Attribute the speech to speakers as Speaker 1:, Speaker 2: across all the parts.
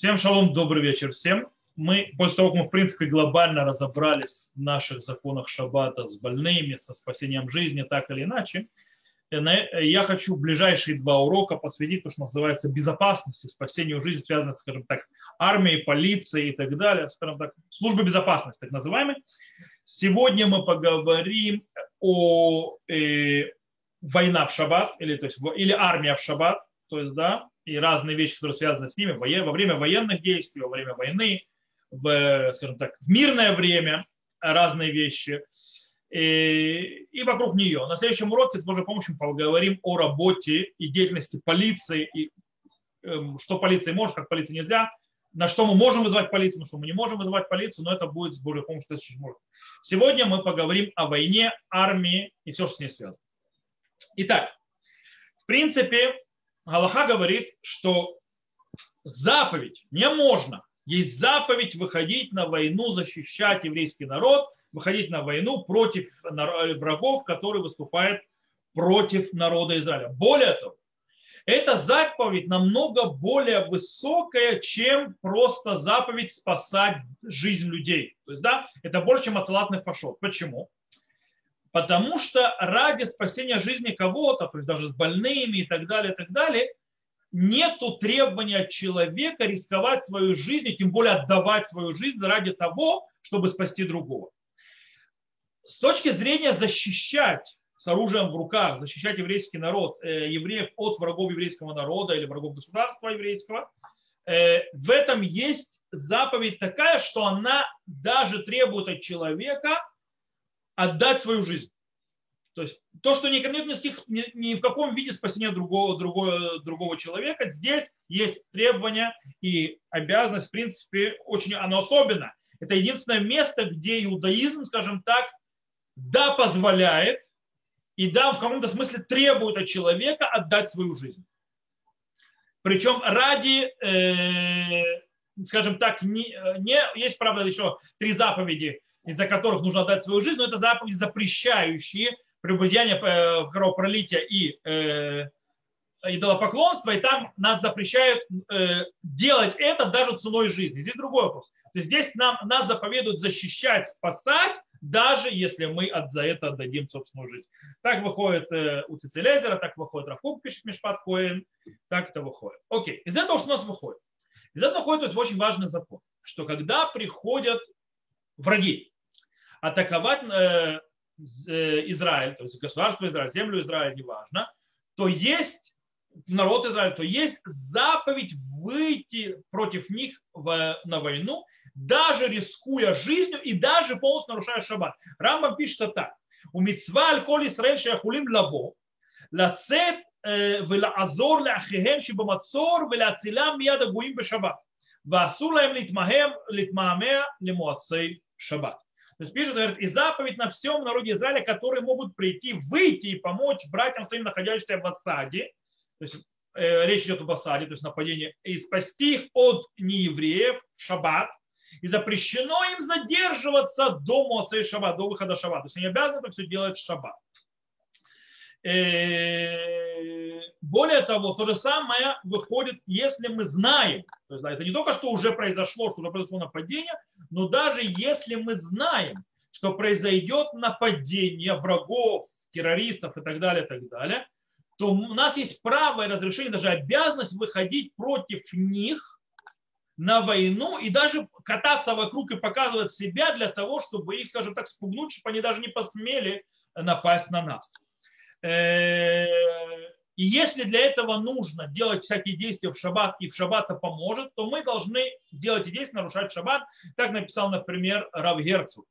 Speaker 1: Всем шалом, добрый вечер всем. Мы, после того, как мы, в принципе, глобально разобрались в наших законах шаббата с больными, со спасением жизни, так или иначе, я хочу ближайшие два урока посвятить то, что называется безопасности, спасению жизни, связанной, скажем так, армией, полицией и так далее, скажем так, службы безопасности, так называемой. Сегодня мы поговорим о э, война в шаббат, или, то есть, или армия в шаббат, то есть, да, и разные вещи, которые связаны с ними во время военных действий, во время войны, в, скажем так, в мирное время разные вещи и, и вокруг нее. На следующем уроке с Божьей помощью поговорим о работе и деятельности полиции, и эм, что полиция может, как полиция нельзя, на что мы можем вызывать полицию, на что мы не можем вызывать полицию, но это будет с Божьей помощью Сегодня мы поговорим о войне, армии и все, что с ней связано. Итак, в принципе, Галаха говорит, что заповедь не можно. Есть заповедь выходить на войну, защищать еврейский народ, выходить на войну против врагов, которые выступают против народа Израиля. Более того, эта заповедь намного более высокая, чем просто заповедь спасать жизнь людей. То есть, да, это больше, чем ацелатный фашот. Почему? Потому что ради спасения жизни кого-то, то есть даже с больными и так далее, и так далее, нету требования человека рисковать свою жизнь, тем более отдавать свою жизнь ради того, чтобы спасти другого. С точки зрения защищать с оружием в руках, защищать еврейский народ, э, евреев от врагов еврейского народа или врагов государства еврейского, э, в этом есть заповедь такая, что она даже требует от человека отдать свою жизнь. То есть то, что не, нет никаких, ни, ни в каком виде спасения другого, другого, другого человека, здесь есть требования и обязанность, в принципе, очень оно особенно. Это единственное место, где иудаизм, скажем так, да, позволяет и да, в каком-то смысле требует от человека отдать свою жизнь. Причем ради, э, скажем так, не, не, есть, правда, еще три заповеди из-за которых нужно отдать свою жизнь, но это заповеди, запрещающие прелюбодеяние, э, кровопролитие и э, идолопоклонство, и там нас запрещают э, делать это даже ценой жизни. Здесь другой вопрос. То есть здесь нам, нас заповедуют защищать, спасать, даже если мы от, за это отдадим собственную жизнь. Так выходит э, у Цицелезера, так выходит Равкук, пишет Мишпат Коэн, так это выходит. Окей, из этого что у нас выходит? Из этого выходит то есть, очень важный закон, что когда приходят враги, атаковать э, э, Израиль, то есть государство Израиль, землю Израиля, неважно, то есть народ Израиля, то есть заповедь выйти против них в, на войну, даже рискуя жизнью и даже полностью нарушая шаббат. Рамбам пишет так. У митцва аль-холь Исраэль шаяхулим лаво, לצאת ולעזור לאחיהם שבמצור ולהצילם מיד הגויים בשבת. ואסור להם להתמהמה למועצי שבת. То есть пишет, говорит, и заповедь на всем народе Израиля, которые могут прийти, выйти и помочь братьям своим, находящимся в осаде, то есть э, речь идет об осаде, то есть нападении, и спасти их от неевреев в шаббат, и запрещено им задерживаться до Моцей Шаббат, до выхода Шаббат. То есть они обязаны это все делать в Шаббат. Э, более того, то же самое выходит, если мы знаем, то есть, это не только что уже произошло, что уже произошло нападение, но даже если мы знаем, что произойдет нападение врагов, террористов и так далее, и так далее, то у нас есть право и разрешение, даже обязанность выходить против них на войну и даже кататься вокруг и показывать себя для того, чтобы их, скажем так, спугнуть, чтобы они даже не посмели напасть на нас. Э, и если для этого нужно делать всякие действия в шаббат, и в шаббат это поможет, то мы должны делать эти действия, нарушать шаббат. Так написал, например, Рав Герцу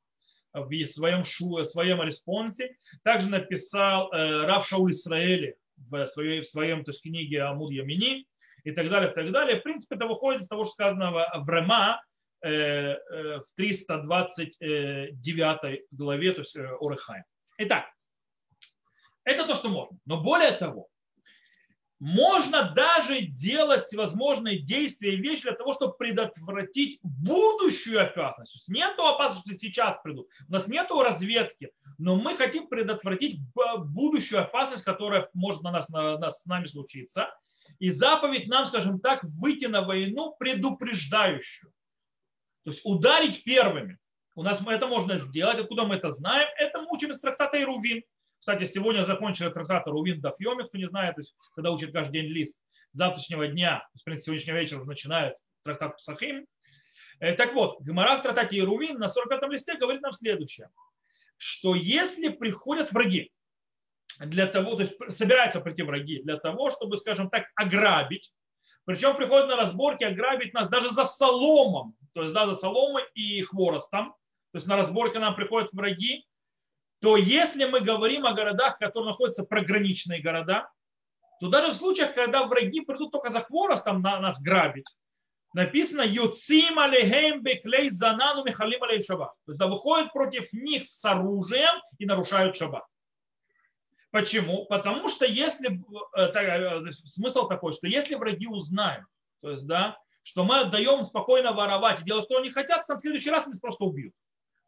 Speaker 1: в своем, шу, в своем респонсе. Также написал э, Рав Шауль Исраэли в своей, в своем то есть, книге Амуд Ямини и так далее, и так далее. В принципе, это выходит из того, что сказано в Рема, э, в 329 главе, то есть Орехайм. Итак, это то, что можно. Но более того, можно даже делать всевозможные действия и вещи для того, чтобы предотвратить будущую опасность. То есть нет опасности, сейчас придут. У нас нет разведки, но мы хотим предотвратить будущую опасность, которая может на нас, на нас с нами случиться. И заповедь нам, скажем так, выйти на войну предупреждающую. То есть ударить первыми. У нас это можно сделать. Откуда мы это знаем? Это мы учим из трактата Ирувин. Кстати, сегодня закончили трактат Ирувин Дафьоми, кто не знает, то есть, когда учат каждый день лист завтрашнего дня, в принципе, сегодняшнего вечера начинают трактат Псахим. Э, так вот, Гмара в трактате Ирувин на 45 листе говорит нам следующее, что если приходят враги, для того, то есть собираются прийти враги для того, чтобы, скажем так, ограбить, причем приходят на разборки ограбить нас даже за соломом, то есть да, за соломой и хворостом, то есть на разборке нам приходят враги, то если мы говорим о городах, которые находятся програничные города, то даже в случаях, когда враги придут только за хворостом на нас грабить, написано «Юцим алейхем беклей занану михалим алей шаббат». То есть да, выходят против них с оружием и нарушают шаббат. Почему? Потому что если, э, э, смысл такой, что если враги узнают, то есть, да, что мы отдаем спокойно воровать и делать, что они хотят, в следующий раз они просто убьют.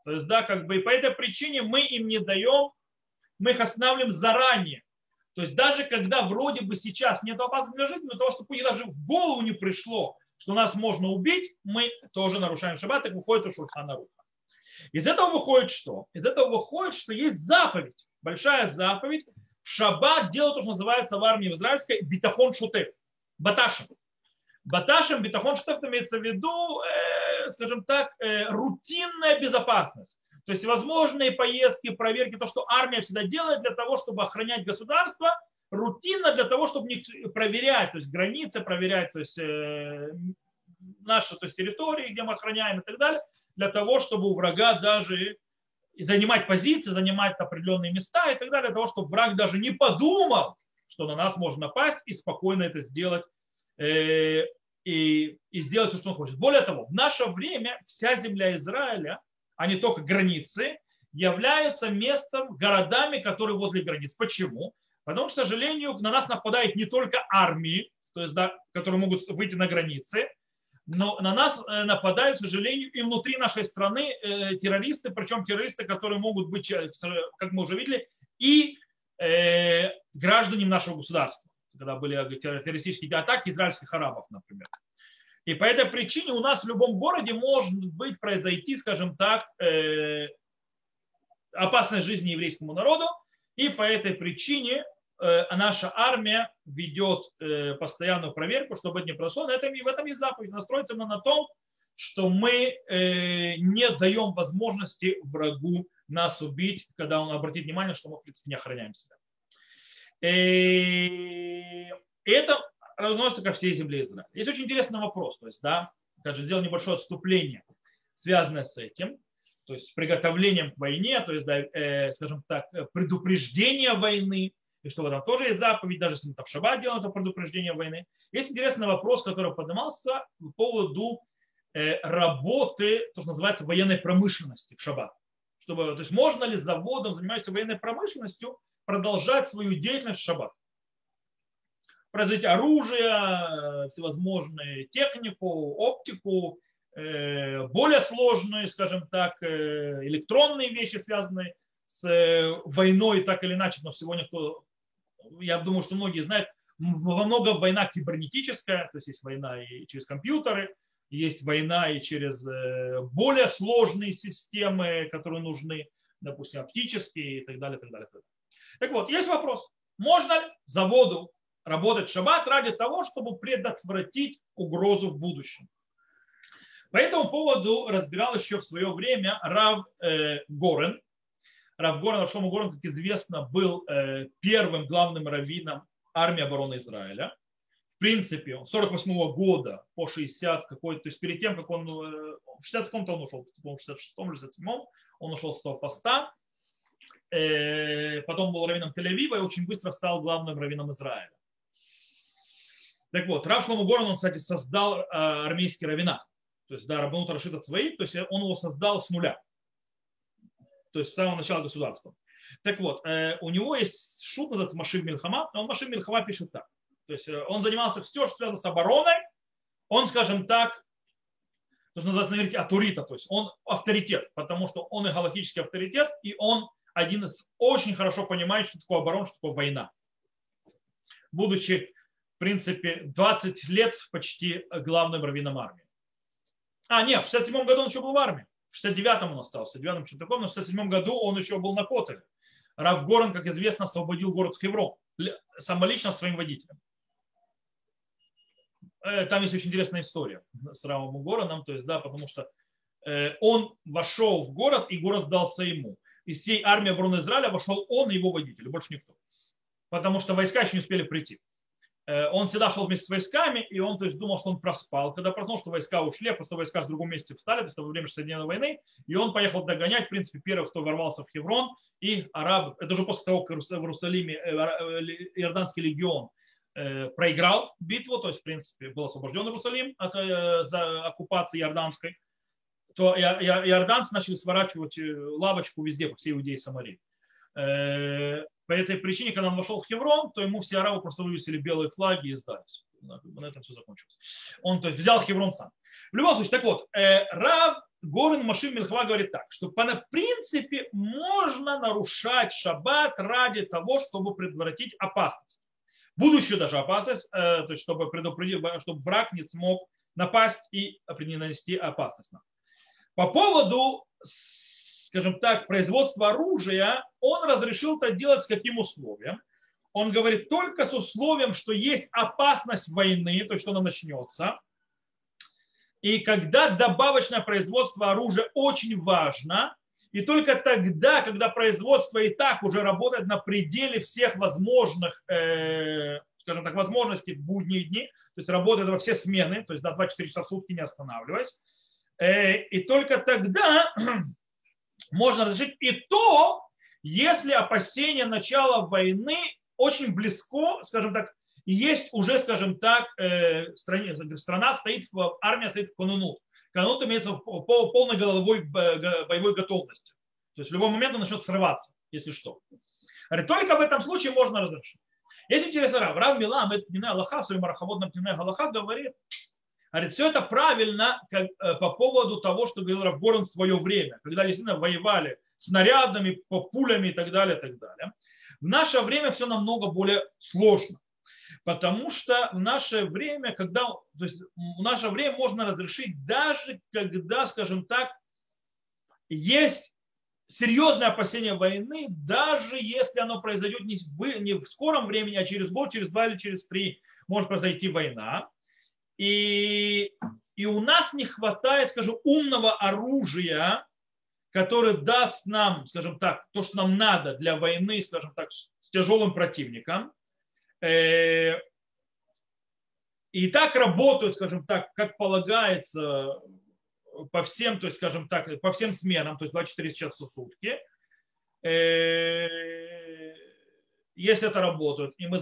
Speaker 1: То есть, да, как бы, и по этой причине мы им не даем, мы их останавливаем заранее. То есть даже когда вроде бы сейчас нет опасности для жизни, но того, чтобы даже в голову не пришло, что нас можно убить, мы тоже нарушаем шаббат, так выходит у Шурхана Руха. Из этого выходит что? Из этого выходит, что есть заповедь большая заповедь в шаббат делать то, что называется в армии израильской битахон шутев, баташем. Баташем, битахон шутев имеется в виду, э, скажем так, э, рутинная безопасность. То есть возможные поездки, проверки, то, что армия всегда делает для того, чтобы охранять государство, рутинно для того, чтобы проверять, то есть границы проверять, то есть э, наши то есть, территории, где мы охраняем и так далее, для того, чтобы у врага даже занимать позиции, занимать определенные места и так далее, для того, чтобы враг даже не подумал, что на нас можно напасть и спокойно это сделать э, и, и сделать все, что он хочет. Более того, в наше время вся земля Израиля, а не только границы, являются местом, городами, которые возле границ. Почему? Потому что, к сожалению, на нас нападают не только армии, то есть, да, которые могут выйти на границы, но на нас э, нападают, к сожалению, и внутри нашей страны э, террористы, причем террористы, которые могут быть, э, как мы уже видели, и граждане нашего государства, когда были террористические атаки израильских арабов, например. И по этой причине у нас в любом городе может быть произойти, скажем так, э, опасность жизни еврейскому народу, и по этой причине Э, наша армия ведет э, постоянную проверку, чтобы это не этом, и в этом есть заповедь. Настроиться на том, что мы э, не даем возможности врагу нас убить, когда он обратит внимание, что мы, в принципе, не охраняем себя. И это разносится ко всей земле Израиля. Есть очень интересный вопрос. То есть, да, даже сделал небольшое отступление, связанное с этим, то есть с приготовлением к войне, то есть, да, э, скажем так, предупреждение войны, и что в этом тоже есть заповедь, даже если мы это в шаббат делаем, это предупреждение войны. Есть интересный вопрос, который поднимался по поводу э, работы, то, что называется, военной промышленности в шаббат. Чтобы, то есть можно ли заводом, занимающимся военной промышленностью, продолжать свою деятельность в шаббат? Производить оружие, всевозможные технику, оптику, э, более сложные, скажем так, э, электронные вещи, связанные с войной так или иначе, но сегодня кто я думаю, что многие знают, во много война кибернетическая, то есть есть война и через компьютеры, есть война и через э, более сложные системы, которые нужны, допустим, оптические и так далее, так далее. Так, далее. Так вот, есть вопрос. Можно ли заводу работать в шаббат ради того, чтобы предотвратить угрозу в будущем? По этому поводу разбирал еще в свое время Рав э, Горен, Рав Горан, Шлома Горан, как известно, был э, первым главным раввином армии обороны Израиля. В принципе, он с 48 года по 60 какой то есть перед тем, как он э, в 60 он ушел, в 66-м или 67 он ушел с того поста. Э, потом был раввином Тель-Авива и очень быстро стал главным раввином Израиля. Так вот, Рав Шлома Горан, он, кстати, создал армейский раввинат. То есть, да, Рабанут Рашид от своих, то есть он его создал с нуля то есть с самого начала государства. Так вот, э, у него есть шут, называется Машин Мильхама, он Машин Мильхама пишет так. То есть э, он занимался все, что связано с обороной, он, скажем так, то, что называется на атурита, то есть он авторитет, потому что он и галактический авторитет, и он один из очень хорошо понимает, что такое оборона, что такое война. Будучи принципе, 20 лет почти главным раввином армии. А, нет, в 67 году он еще был в армии. В 69-м он остался, в 69-м что-то такое, но в 67 году он еще был на Котеле. Рав Горан, как известно, освободил город Хеврон самолично своим водителем. Э, там есть очень интересная история с Равом Гораном, то есть, да, потому что э, он вошел в город, и город сдался ему. Из всей армии обороны Израиля вошел он и его водитель, больше никто. Потому что войска еще не успели прийти. Э, он всегда шел вместе с войсками, и он то есть, думал, что он проспал. Когда проснулся, что войска ушли, а просто войска в другом месте встали, то есть во время Шестидневной войны, и он поехал догонять, в принципе, первых, кто ворвался в Хеврон, и араб, это уже после того, как в Иерусалиме э, э, Иорданский легион проиграл битву, то есть, в принципе, был освобожден Иерусалим от за оккупации иорданской, то иорданцы начали сворачивать лавочку везде, по всей Иудее и Самарии. По этой причине, когда он вошел в Хеврон, то ему все арабы просто вывесили белые флаги и сдались. На этом все закончилось. Он то есть, взял Хеврон сам. В любом случае, так вот, э, Рав Горен Машин Милхва говорит так, что по принципе можно нарушать шаббат ради того, чтобы предотвратить опасность. Будущую даже опасность, э, то есть чтобы предупредить, чтобы враг не смог напасть и нанести опасность нам. По поводу скажем так, производства оружия, он разрешил это делать с каким условием? Он говорит только с условием, что есть опасность войны, то есть что она начнется. И когда добавочное производство оружия очень важно, и только тогда, когда производство и так уже работает на пределе всех возможных, э, скажем так, возможностей в будние дни, то есть работает во все смены, то есть до 24 часа в сутки не останавливаясь, и только тогда можно разрешить и то, если опасение начала войны очень близко, скажем так, есть уже, скажем так, э, стране, страна стоит, армия стоит в канунут. Канунут имеется в полной головой боевой готовности. То есть в любой момент он начнет срываться, если что. Только в этом случае можно разрешить. Есть интересно, Рав, Рав Милам, это Пнина Аллаха, в своем Пнина Аллаха говорит, Говорит, все это правильно как, э, по поводу того, что говорил Равгорн в свое время, когда действительно воевали снарядами, пулями и так далее, и так далее. В наше время все намного более сложно. Потому что в наше время, когда, то есть в наше время можно разрешить даже когда, скажем так, есть серьезное опасение войны, даже если оно произойдет не в, не в скором времени, а через год, через два или через три может произойти война. И, и у нас не хватает, скажем, умного оружия, которое даст нам, скажем так, то, что нам надо для войны, скажем так, с тяжелым противником. Э, и так работают, скажем так, как полагается по всем, то есть, скажем так, по всем сменам, то есть 24 часа в сутки. Э, если это работает, и мы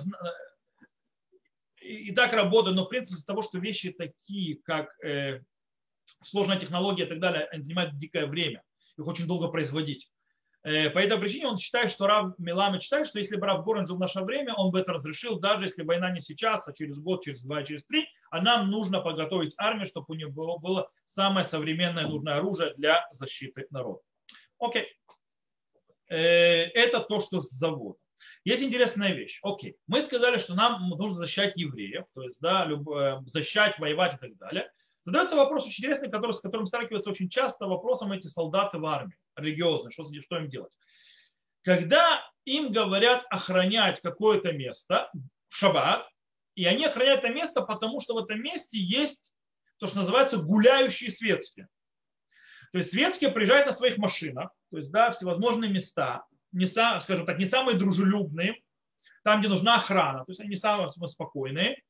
Speaker 1: и так работают, но в принципе из-за того, что вещи такие, как э, сложная технология и так далее, они занимают дикое время, их очень долго производить. Э, по этой причине он считает, что Рав Милами считает, что если бы Рав Горен жил в наше время, он бы это разрешил, даже если война не сейчас, а через год, через два, через три, а нам нужно подготовить армию, чтобы у него было, было самое современное нужное оружие для защиты народа. Окей. Э, это то, что с завода. Есть интересная вещь. Окей, мы сказали, что нам нужно защищать евреев, то есть да, люб, э, защищать, воевать и так далее. Задается вопрос очень интересный, который, с которым сталкиваются очень часто вопросом эти солдаты в армии, религиозные, что, что им делать. Когда им говорят охранять какое-то место в шаббат, и они охраняют это место, потому что в этом месте есть то, что называется гуляющие светские. То есть светские приезжают на своих машинах, то есть да, всевозможные места, не, скажем так, не самые дружелюбные, там, где нужна охрана, то есть они не самые спокойные,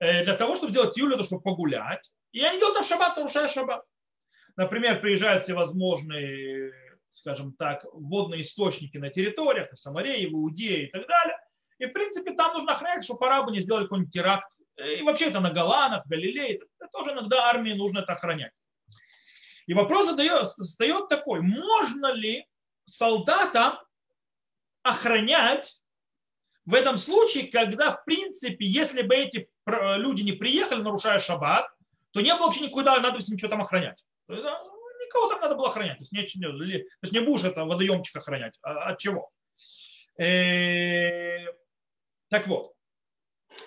Speaker 1: э, для того, чтобы сделать юлю, чтобы погулять. И они делают это в шаббат, нарушая шаббат. Например, приезжают всевозможные, скажем так, водные источники на территориях, в Самарии, в Иудее и так далее. И, в принципе, там нужно охранять, чтобы арабы не сделали какой-нибудь теракт. И вообще это на Голанах, Галилее. Это тоже иногда армии нужно это охранять. И вопрос задает, задает такой, можно ли солдатам охранять в этом случае, когда, в принципе, если бы эти люди не приехали, нарушая шаббат, то не было вообще никуда надо ничего там охранять. Никого там надо было охранять. То есть, не, то есть не будешь это водоемчик охранять. А от чего? Э, так вот.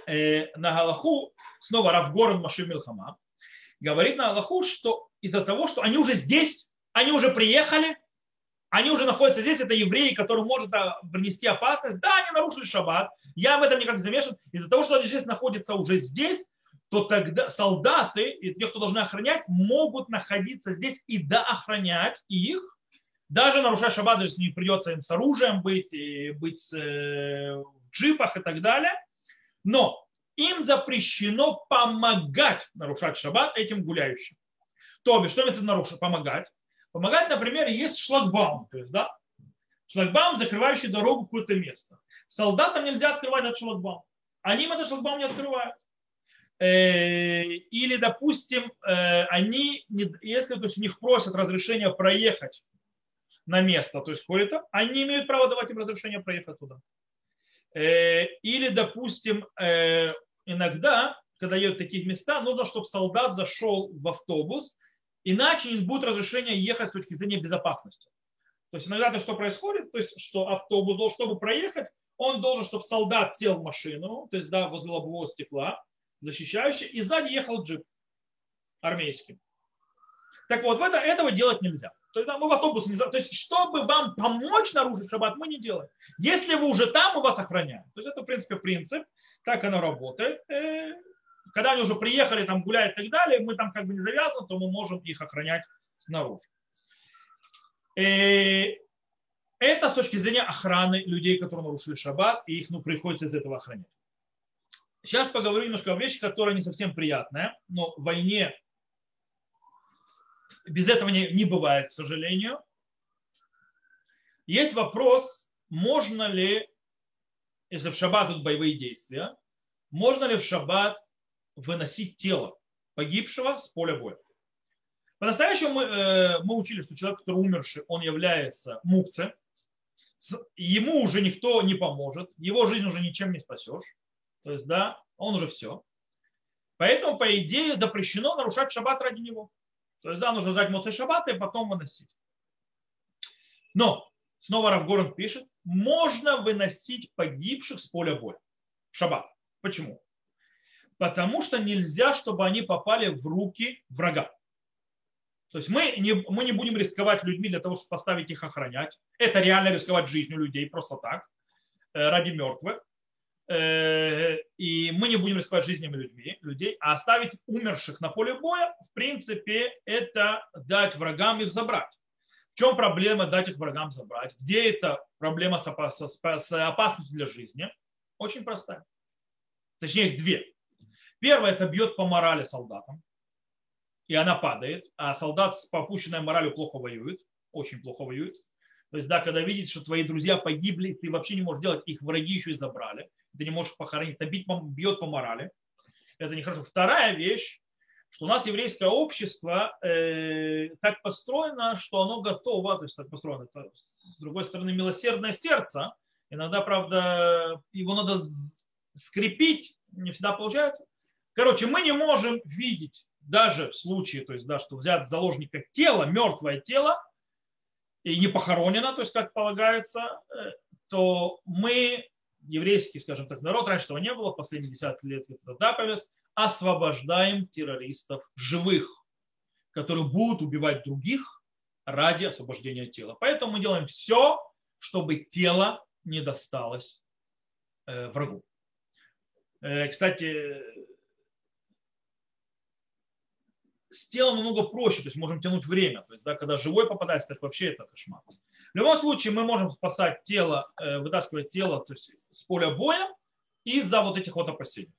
Speaker 1: э, на Галаху, снова Равгорн Машим Милхама, говорит на Галаху, что из-за того, что они уже здесь, они уже приехали, они уже находятся здесь, это евреи, которые может принести опасность. Да, они нарушили шаббат, я в этом никак не замешан. Из-за того, что они здесь находятся уже здесь, то тогда солдаты и те, кто должны охранять, могут находиться здесь и доохранять их, даже нарушая шаббат, если не придется им с оружием быть, и быть э, в джипах и так далее. Но им запрещено помогать нарушать шаббат этим гуляющим. То бишь, что это нарушить? Помогать. Помогать, например, есть шлагбаум, то есть, да, шлагбаум, закрывающий дорогу в какое-то место. Солдатам нельзя открывать этот шлагбаум. Они им этот шлагбаум не открывают. Э, или, допустим, э, они, если то есть, у них просят разрешения проехать на место, то есть какое-то, они имеют право давать им разрешение проехать туда. Э, или, допустим, иногда, когда едут в таких места, нужно, чтобы солдат зашел в автобус, иначе не будет разрешения ехать с точки зрения безопасности. То есть иногда то, что происходит, то есть что автобус, чтобы проехать, он должен, чтобы солдат сел в машину, то есть да, возле лобового стекла, защищающий, и сзади ехал джип армейский. Так вот, это, этого делать нельзя. То есть, мы в автобус не То есть, чтобы вам помочь нарушить шаббат, мы не делаем. Если вы уже там, мы вас охраняем. То есть, это, в принципе, принцип. Так оно работает. Когда они уже приехали, там гуляют и так далее, мы там как бы не завязаны, то мы можем их охранять снаружи. И э, это с точки зрения охраны людей, которые нарушили шаббат, и их ну, приходится из этого охранять. Сейчас поговорю немножко о вещи, которая не совсем приятная, но в войне без этого не, не бывает, к сожалению. Есть вопрос, можно ли, если в шаббат тут боевые действия, можно ли в шаббат выносить тело погибшего с поля боя? По-настоящему мы, э, мы учили, что человек, который умерший, он является мукцем, ему уже никто не поможет, его жизнь уже ничем не спасешь. То есть, да, он уже все. Поэтому, по идее, запрещено нарушать шаббат ради него. То есть, да, нужно ждать моцей шаббата и потом выносить. Но, снова Равгорн пишет, можно выносить погибших с поля боя в шаббат. Почему? Потому что нельзя, чтобы они попали в руки врага. То есть мы не, мы не будем рисковать людьми для того, чтобы поставить их охранять. Это реально рисковать жизнью людей просто так, э, ради мертвых. Э, и мы не будем рисковать жизнями людьми, людей, а оставить умерших на поле боя, в принципе, это дать врагам их забрать. В чем проблема дать их врагам забрать? Где это проблема с опасностью для жизни? Очень простая. Точнее, их две. Первое, это бьет по морали солдатам, и она падает, а солдат с попущенной моралью плохо воюет, очень плохо воюет. То есть, да, когда видите, что твои друзья погибли, ты вообще не можешь делать, их враги еще и забрали ты не можешь похоронить, это бьет по морали. Это нехорошо. Вторая вещь, что у нас еврейское общество э, так построено, что оно готово, то есть так построено, это, с другой стороны, милосердное сердце, иногда, правда, его надо скрепить, не всегда получается. Короче, мы не можем видеть даже в случае, то есть, да, что взят заложника тело, мертвое тело, и не похоронено, то есть, как полагается, э, то мы еврейский, скажем так, народ, раньше этого не было, последние десятки лет это появилось, освобождаем террористов живых, которые будут убивать других ради освобождения тела. Поэтому мы делаем все, чтобы тело не досталось э, врагу. Э, кстати, с телом намного проще, то есть можем тянуть время. То есть, да, когда живой попадается, так вообще это кошмар. В любом случае мы можем спасать тело, э, вытаскивать тело то есть с поля боя из-за вот этих вот опасений.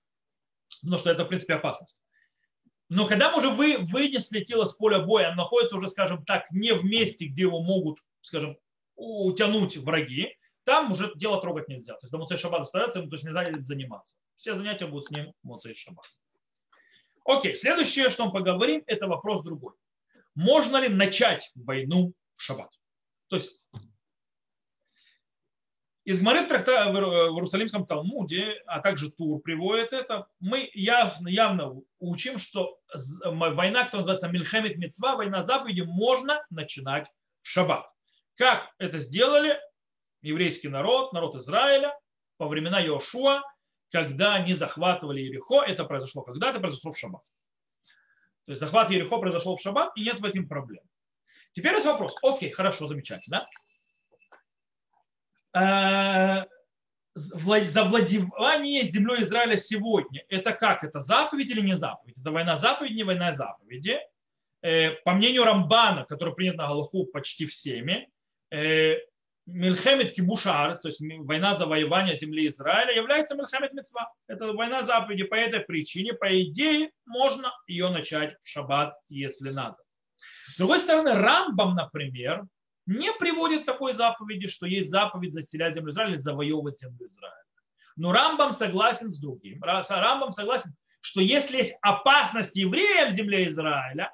Speaker 1: Потому что это, в принципе, опасность. Но когда мы уже вы, вынесли тело с поля боя, оно находится уже, скажем так, не в месте, где его могут, скажем, утянуть враги, там уже дело трогать нельзя. То есть до Муцей Шаббат остается, то есть нельзя заниматься. Все занятия будут с ним Муцей Шаббат. Окей, следующее, что мы поговорим, это вопрос другой. Можно ли начать войну в Шаббат? То есть из Гмары в, тракта, в Иерусалимском Талмуде, а также Тур приводит это, мы явно, явно учим, что война, которая называется Мильхемит Мецва, война заповеди, можно начинать в шаббат. Как это сделали еврейский народ, народ Израиля во времена Иошуа, когда они захватывали Ерехо, это произошло когда? Это произошло в шаббат. То есть захват Ерехо произошел в шаббат, и нет в этом проблем. Теперь есть вопрос. Окей, хорошо, замечательно. Э, завладевание землей Израиля сегодня, это как? Это заповедь или не заповедь? Это война заповеди, не война заповеди. Э, по мнению Рамбана, который принят на Галаху почти всеми, э, Мильхемет Кибушар, то есть война завоевания земли Израиля, является Мильхемет Мецва. Это война заповеди по этой причине. По идее, можно ее начать в шаббат, если надо. С другой стороны, Рамбам, например, не приводит такой заповеди, что есть заповедь заселять землю Израиля или завоевывать землю Израиля. Но Рамбам согласен с другим. Рамбам согласен, что если есть опасность евреев в земле Израиля,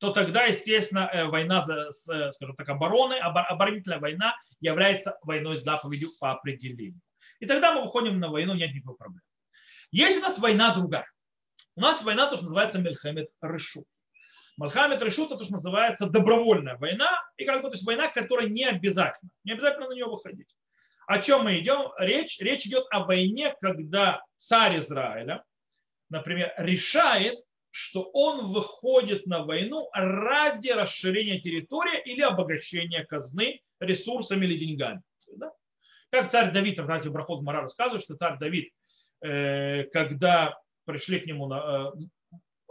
Speaker 1: то тогда, естественно, э, война, за, скажем так, обороны, оборонительная война является войной с заповедью по определению. И тогда мы выходим на войну, нет никаких проблем. Есть у нас война другая. У нас война, то, что называется Мельхамед Рышу. Мальхамед Решут, это что называется добровольная война, и как бы то есть война, которая не обязательно, не обязательно на нее выходить. О чем мы идем? Речь, речь идет о войне, когда царь Израиля, например, решает, что он выходит на войну ради расширения территории или обогащения казны ресурсами или деньгами. Да? Как царь Давид, Ратив Брахот Мара рассказывает, что царь Давид, э, когда пришли к нему на, э,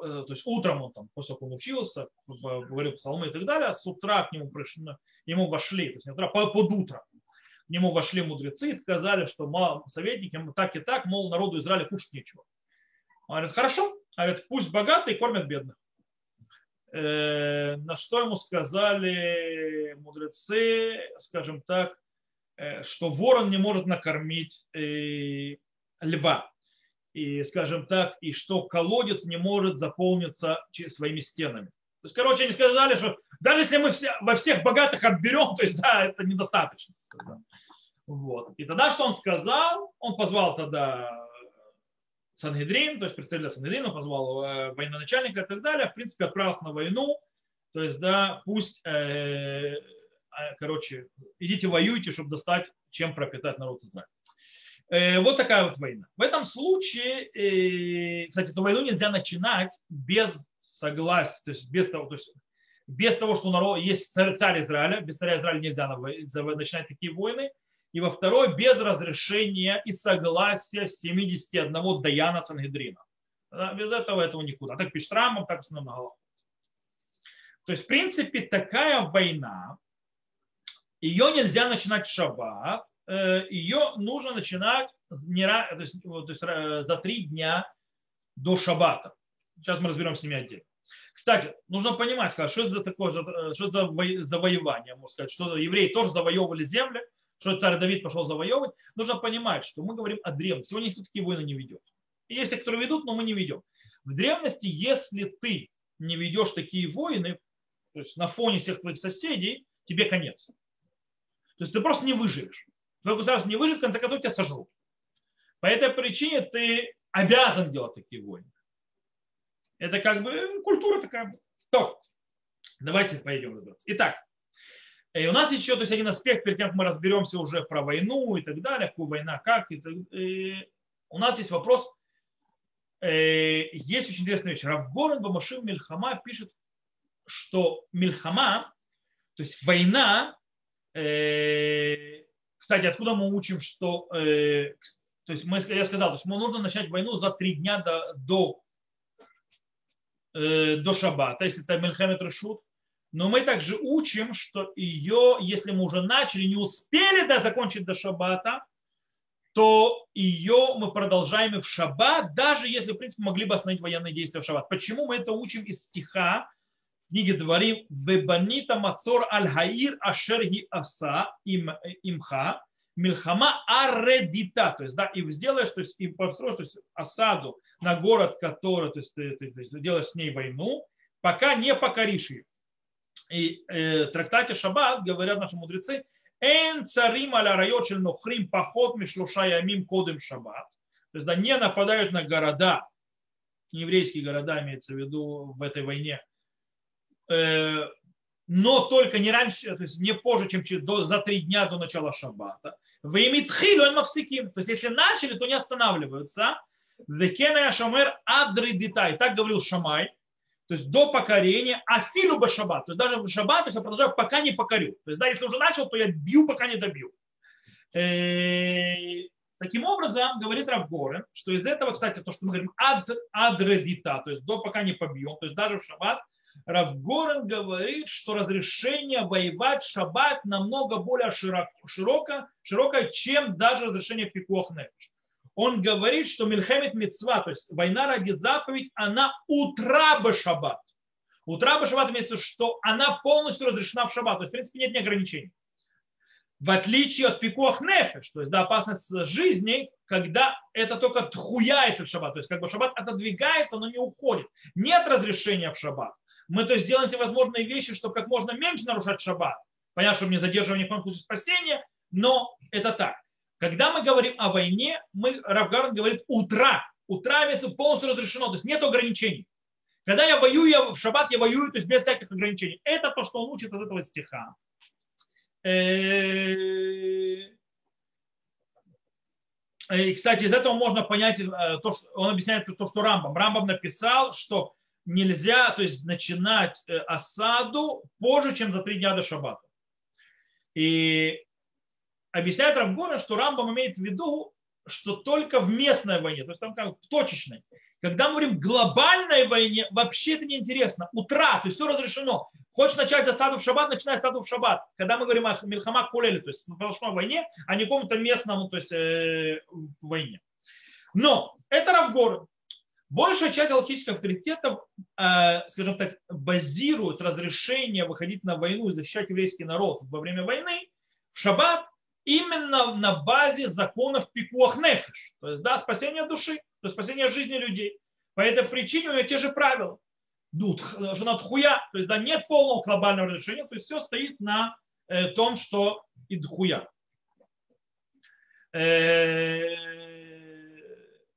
Speaker 1: Э, то есть утром он там, после того, как он учился, говорил псалмы и так далее, с утра к нему пришли, ему вошли, то есть не утра, под утро, к нему вошли мудрецы и сказали, что советники так и так, мол, народу Израиля кушать нечего. Он говорит, хорошо, а говорит, пусть богатые кормят бедных. Э, на что ему сказали мудрецы, скажем так, э, что ворон не может накормить льва и, скажем так, и что колодец не может заполниться своими стенами. То есть, короче, они сказали, что даже если мы все, во всех богатых отберем, то есть, да, это недостаточно. Вот. И тогда что он сказал? Он позвал тогда Сангедрин, то есть представителя Сангедрина, позвал э, военачальника и так далее, в принципе, отправился на войну, то есть, да, пусть, э, э короче, идите воюйте, чтобы достать, чем пропитать народ Израиля. Э, вот такая вот война. В этом случае, э, кстати, эту войну нельзя начинать без согласия, то есть без того, то есть без того, что у народа есть царь Израиля, без царя Израиля нельзя начинать такие войны. И во второй, без разрешения и согласия 71 Даяна Сангедрина. Без этого этого никуда. Так пишет Рамбам, так в на То есть, в принципе, такая война, ее нельзя начинать в шаббат, Э, ее нужно начинать не, то есть, то есть, э, за три дня до шаббата. Сейчас мы разберем с ними отдельно. Кстати, нужно понимать, что это за такое, э, что это за завоевание, можно сказать, что евреи тоже завоевывали земли, что царь Давид пошел завоевывать. Нужно понимать, что мы говорим о древности. Сегодня никто такие войны не ведет. Есть те, которые ведут, но мы не ведем. В древности, если ты не ведешь такие войны, то есть на фоне всех твоих соседей, тебе конец. То есть ты просто не выживешь твое государство не выживет, в конце концов тебя сожрут. По этой причине ты обязан делать такие войны. Это как бы культура такая. То, давайте пойдем разбираться. Итак, и у нас еще то есть один аспект, перед тем, как мы разберемся уже про войну и так далее, какую война, как. И так, и у нас есть вопрос, э, есть очень интересная вещь. Равгорен Бамашим Мильхама пишет, что Мильхама, то есть война, э, кстати, откуда мы учим, что, э, то есть мы, я сказал, то есть нужно начать войну за три дня до, до, э, до шаббата, если это Мельхамед Решут. Но мы также учим, что ее, если мы уже начали, не успели да, закончить до шаббата, то ее мы продолжаем и в шаббат, даже если, в принципе, могли бы остановить военные действия в шаббат. Почему мы это учим из стиха в книге Дворим «Вебанита мацор аль-хаир ашерги аса им, имха милхама аредита». То есть, да, и сделаешь, то есть, и построишь то есть, осаду на город, который, то есть, ты, ты, то есть, делаешь с ней войну, пока не покоришь ее. И э, трактате Шаббат говорят наши мудрецы, «Эн царим аля райот шель нохрим поход мишлуша ямим кодым шаббат». То есть, да, не нападают на города, еврейские города имеется в виду в этой войне, Э, но только не раньше, то есть не позже, чем до, за три дня до начала шаббата. Вы имеет хилу мавсиким. То есть если начали, то не останавливаются. Векена шамер адры деталь. Так говорил Шамай. То есть до покорения, а филу бы шаббат. То есть даже в шаббат, то есть я продолжаю, пока не покорю. То есть да, если уже начал, то я бью, пока не добью. Э, таким образом, говорит Равгорен, что из этого, кстати, то, что мы говорим ад, адредита, то есть до пока не побьем, то есть даже в шаббат, Равгорен говорит, что разрешение воевать в шаббат намного более широко, широко, широкое, чем даже разрешение нефиш. Он говорит, что Мильхемит Мецва, то есть война ради заповедь, она утра бы шаббат. Утра бы шаббат имеется, что она полностью разрешена в шаббат. То есть, в принципе, нет ни ограничений. В отличие от пикох нефиш, то есть да, опасность жизни, когда это только тхуяется в шаббат. То есть как бы шаббат отодвигается, но не уходит. Нет разрешения в шаббат. Мы то есть делаем все возможные вещи, чтобы как можно меньше нарушать шаббат. Понятно, чтобы не задерживать ни в коем случае спасения, но это так. Когда мы говорим о войне, мы, Равгарн говорит утра. Утра имеется полностью разрешено, то есть нет ограничений. Когда я воюю я в шаббат, я воюю то есть без всяких ограничений. Это то, что он учит из этого стиха. Э, и, кстати, из этого можно понять, э, то, что он объясняет то, что Рамбам. Рамбам написал, что нельзя то есть, начинать э, осаду позже, чем за три дня до шаббата. И объясняет Рамгора, что Рамбам имеет в виду, что только в местной войне, то есть там как в точечной. Когда мы говорим глобальной войне, вообще это неинтересно. Утра, то есть все разрешено. Хочешь начать осаду в шаббат, начинай осаду в шаббат. Когда мы говорим о Мильхама Кулеле, то есть в сплошной войне, а не какому-то местному то есть, э, войне. Но это Равгор. Большая часть алхимических авторитетов, э, скажем так, базирует разрешение выходить на войну и защищать еврейский народ во время войны в шаббат именно на базе законов пикуах нефиш, то есть да, спасения души, то есть спасения жизни людей. По этой причине у нее те же правила. Жена хуя, то есть да, нет полного глобального разрешения, то есть все стоит на э, том, что и дхуя. Э,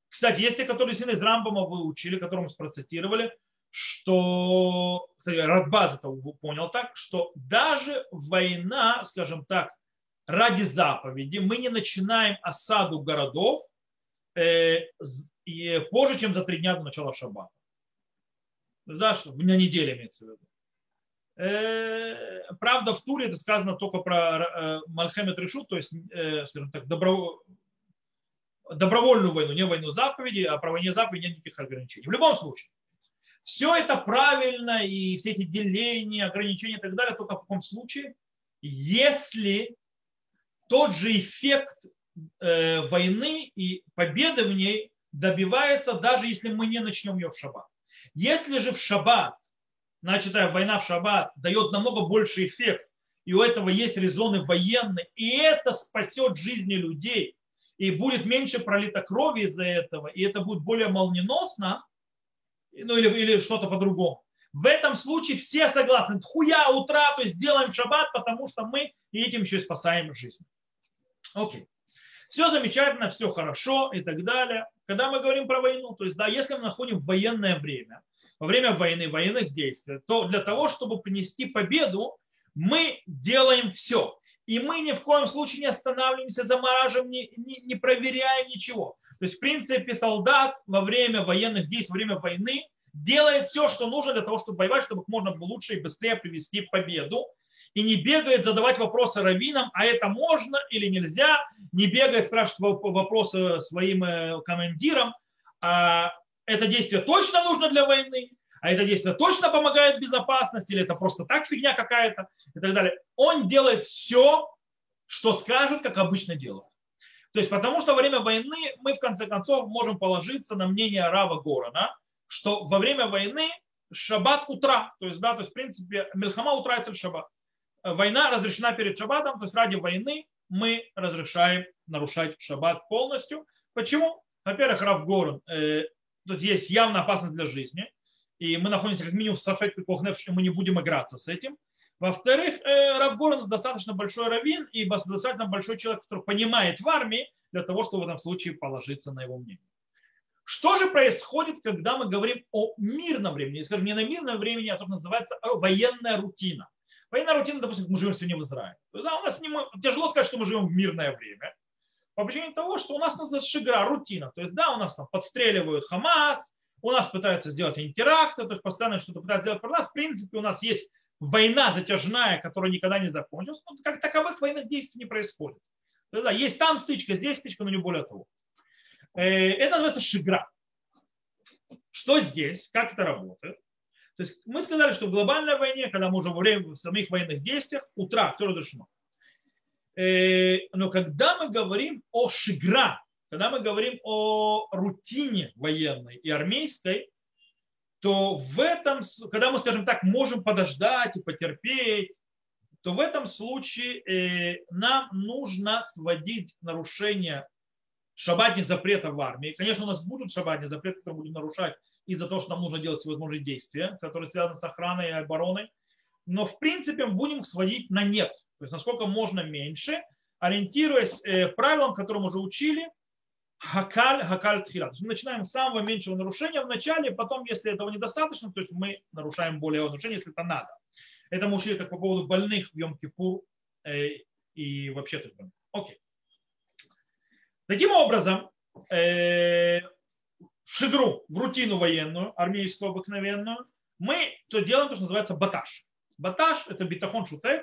Speaker 1: кстати, есть те, которые сильно из Рамбама выучили, которым процитировали, что, кстати, Радбаз это понял так, что даже война, скажем так, ради заповеди, мы не начинаем осаду городов э, позже, чем за три дня до начала шаббата. Да, что на неделе имеется в виду. Э, правда, в Туре это сказано только про э, Мальхемет Решу, то есть, скажем так, добро, добровольную войну, не войну заповеди, а про войне заповеди нет никаких ограничений. В любом случае, все это правильно, и все эти деления, ограничения и так далее, только в каком случае, если тот же эффект э, войны и победы в ней добивается, даже если мы не начнем ее в шаббат. Если же в шаббат, значит, война в шаббат дает намного больше эффект, и у этого есть резоны военные, и это спасет жизни людей, и будет меньше пролито крови из-за этого, и это будет более молниеносно, ну или, или что-то по-другому. В этом случае все согласны. Хуя утра, то есть делаем шаббат, потому что мы этим еще и спасаем жизнь. Окей. Все замечательно, все хорошо и так далее. Когда мы говорим про войну, то есть, да, если мы находим военное время, во время войны, военных действий, то для того, чтобы принести победу, мы делаем все. И мы ни в коем случае не останавливаемся, замораживаем, не, не, не проверяем ничего. То есть, в принципе, солдат во время военных действий, во время войны делает все, что нужно для того, чтобы воевать, чтобы можно было лучше и быстрее привести победу. И не бегает задавать вопросы раввинам, а это можно или нельзя. Не бегает спрашивать вопросы своим э, командирам. А это действие точно нужно для войны а это действие точно помогает безопасности, или это просто так фигня какая-то и так далее. Он делает все, что скажет, как обычно делает. То есть потому что во время войны мы в конце концов можем положиться на мнение Рава Горана, что во время войны шаббат утра, то есть, да, то есть в принципе Мельхама утра в шаббат. Война разрешена перед шаббатом, то есть ради войны мы разрешаем нарушать шаббат полностью. Почему? Во-первых, Рав Горан, э, тут есть явная опасность для жизни и мы находимся как минимум в сафек пикохнеф, мы не будем играться с этим. Во-вторых, э, Рав Горн достаточно большой раввин и достаточно большой человек, который понимает в армии, для того, чтобы в этом случае положиться на его мнение. Что же происходит, когда мы говорим о мирном времени? Скажем, не на мирном времени, а то, что называется военная рутина. Военная рутина, допустим, мы живем сегодня в Израиле. Да, у нас не, тяжело сказать, что мы живем в мирное время. По причине того, что у нас называется шигра, рутина. То есть, да, у нас там подстреливают Хамас, у нас пытаются сделать антитеракты, то есть постоянно что-то пытаются сделать про нас. В принципе, у нас есть война затяжная, которая никогда не закончилась. Но как таковых военных действий не происходит. Да, есть там стычка, здесь стычка, но не более того. Э, это называется шигра. Что здесь? Как это работает? То есть мы сказали, что в глобальной войне, когда мы уже во время в самих военных действиях, утра все разрешено. Э, но когда мы говорим о шигра, когда мы говорим о рутине военной и армейской, то в этом, когда мы, скажем так, можем подождать и потерпеть, то в этом случае э, нам нужно сводить нарушения шабатных запретов в армии. Конечно, у нас будут шабатные запреты, которые будем нарушать из-за того, что нам нужно делать всевозможные действия, которые связаны с охраной и обороной. Но в принципе мы будем сводить на нет. То есть насколько можно меньше, ориентируясь э, правилам, которые мы уже учили, хакаль, хакаль тхила. То есть мы начинаем с самого меньшего нарушения в начале, потом, если этого недостаточно, то есть мы нарушаем более нарушение, если это надо. Это мы учили как по поводу больных в Йом-Кипур э, и вообще то есть Окей. Таким образом, э, в шигру, в рутину военную, армейскую обыкновенную, мы то делаем то, что называется баташ. Баташ – это битахон шутев,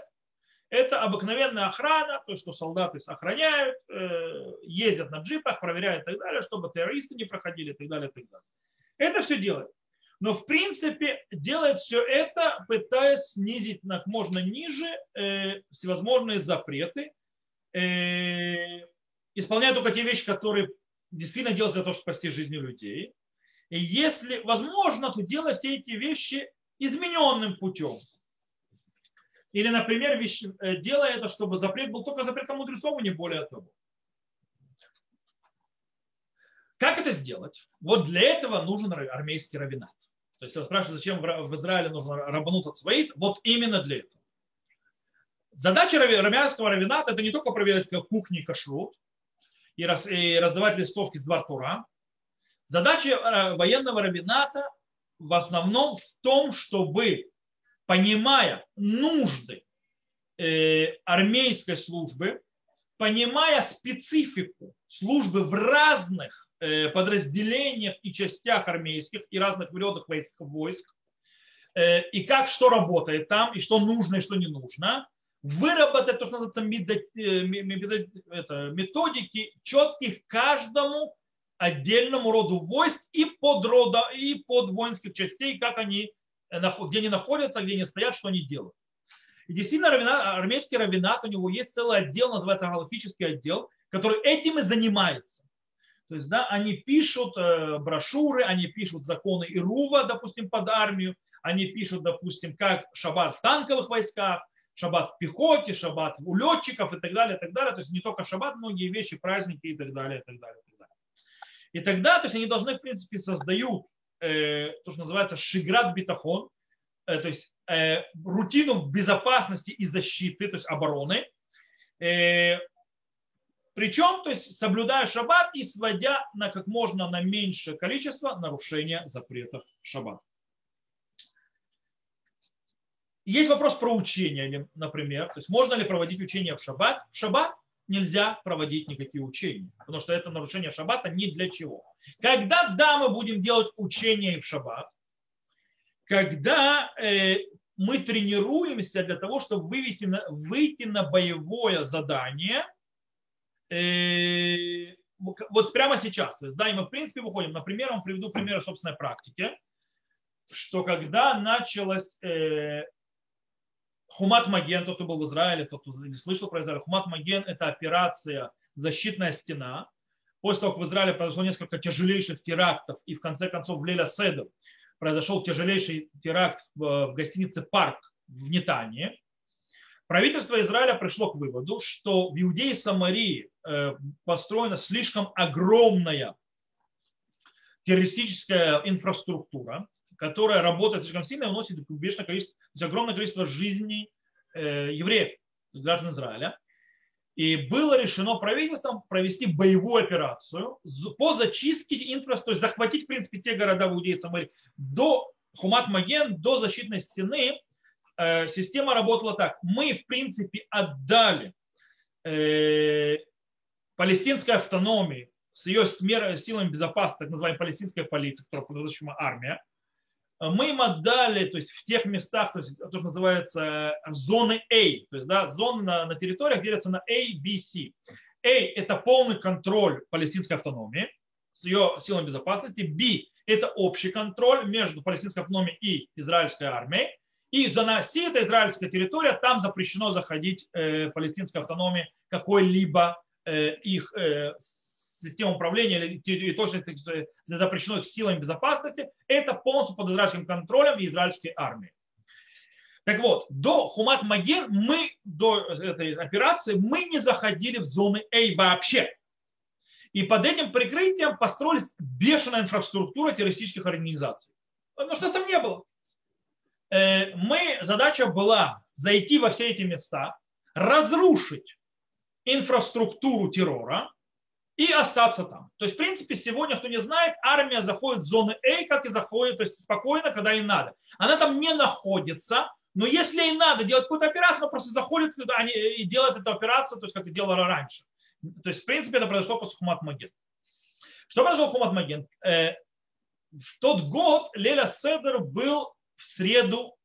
Speaker 1: это обыкновенная охрана, то есть что солдаты охраняют, э, ездят на джипах, проверяют и так далее, чтобы террористы не проходили и так далее. И так далее. Это все делает. Но в принципе делает все это, пытаясь снизить как можно ниже э, всевозможные запреты, э, исполняя только те вещи, которые действительно делают для того, чтобы спасти жизни людей. И если возможно, то делая все эти вещи измененным путем. Или, например, вещь, э, делая это, чтобы запрет был только запретом мудрецов, и не более того. Как это сделать? Вот для этого нужен армейский равенат. То есть, если вы спрашиваете, зачем в Израиле нужно рабанут от своих, вот именно для этого. Задача армянского равената – это не только проверять кухни и кашрут и, раз, и раздавать листовки с двор Тура. Задача э, военного равената в основном в том, чтобы понимая нужды э, армейской службы, понимая специфику службы в разных э, подразделениях и частях армейских и разных периодах войск, войск, и как что работает там, и что нужно, и что не нужно, выработать то, что называется методики, четких каждому отдельному роду войск и под, рода, и под воинских частей, как они где они находятся, где они стоят, что они делают. И действительно, армейский равенат, у него есть целый отдел, называется галактический отдел, который этим и занимается. То есть, да, они пишут э, брошюры, они пишут законы Ирува, допустим, под армию, они пишут, допустим, как шаббат в танковых войсках, шаббат в пехоте, шаббат у летчиков и так далее, и так далее. То есть не только шаббат, многие вещи, праздники и так далее, и так далее. И, так далее. и тогда, то есть они должны, в принципе, создают Э, то, что называется шиград битахон, э, то есть э, рутину безопасности и защиты, то есть обороны. Причем, то есть соблюдая шаббат и сводя на как можно на меньшее количество нарушения запретов шаббат. Есть вопрос про учение, например. То есть можно ли проводить учение в шаббат? В шаббат нельзя проводить никакие учения, потому что это нарушение шаббата ни для чего. Когда, да, мы будем делать учения в шаббат, когда э, мы тренируемся для того, чтобы выйти на, выйти на боевое задание, э, вот прямо сейчас. То есть, да, и мы в принципе выходим. Например, я приведу пример собственной практики, что когда началась э, Хумат Маген, тот, кто был в Израиле, тот, кто не слышал про Израиль, Хумат Маген – это операция «Защитная стена». После того, как в Израиле произошло несколько тяжелейших терактов, и в конце концов в Леля Седов произошел тяжелейший теракт в гостинице «Парк» в Нетании, правительство Израиля пришло к выводу, что в Иудее Самарии э, построена слишком огромная террористическая инфраструктура, которая работает слишком сильно и уносит бешеное количество, то есть огромное количество жизней э, евреев, граждан Израиля. И было решено правительством провести боевую операцию по зачистке инфраструктуры, то есть захватить, в принципе, те города в Иудее и Самаре до Хумат Маген, до защитной стены, э, система работала так. Мы, в принципе, отдали э, палестинской автономии с ее силами безопасности, так называемая палестинская полиция, которая по армия, мы им отдали, то есть в тех местах, то есть то, что называется зоны A, то есть да, зоны на, на территориях делятся на A, B, C. A – это полный контроль палестинской автономии с ее силами безопасности. B – это общий контроль между палестинской автономией и израильской армией. И зона Си – это израильская территория, там запрещено заходить э, палестинской автономии какой-либо э, их э, система управления или точно запрещено их силами безопасности. Это полностью под израильским контролем и израильской армии. Так вот, до Хумат Маген мы, до этой операции, мы не заходили в зоны А вообще. И под этим прикрытием построилась бешеная инфраструктура террористических организаций. Потому что там не было. Э, мы, задача была зайти во все эти места, разрушить инфраструктуру террора и остаться там. То есть, в принципе, сегодня, кто не знает, армия заходит в зоны А, как и заходит, то есть спокойно, когда им надо. Она там не находится, но если ей надо делать какую-то операцию, она просто заходит туда и делает эту операцию, то есть как и делала раньше. То есть, в принципе, это произошло после Хумат Маген. Что произошло Хумат Маген? Э, в тот год Леля Седер был в среду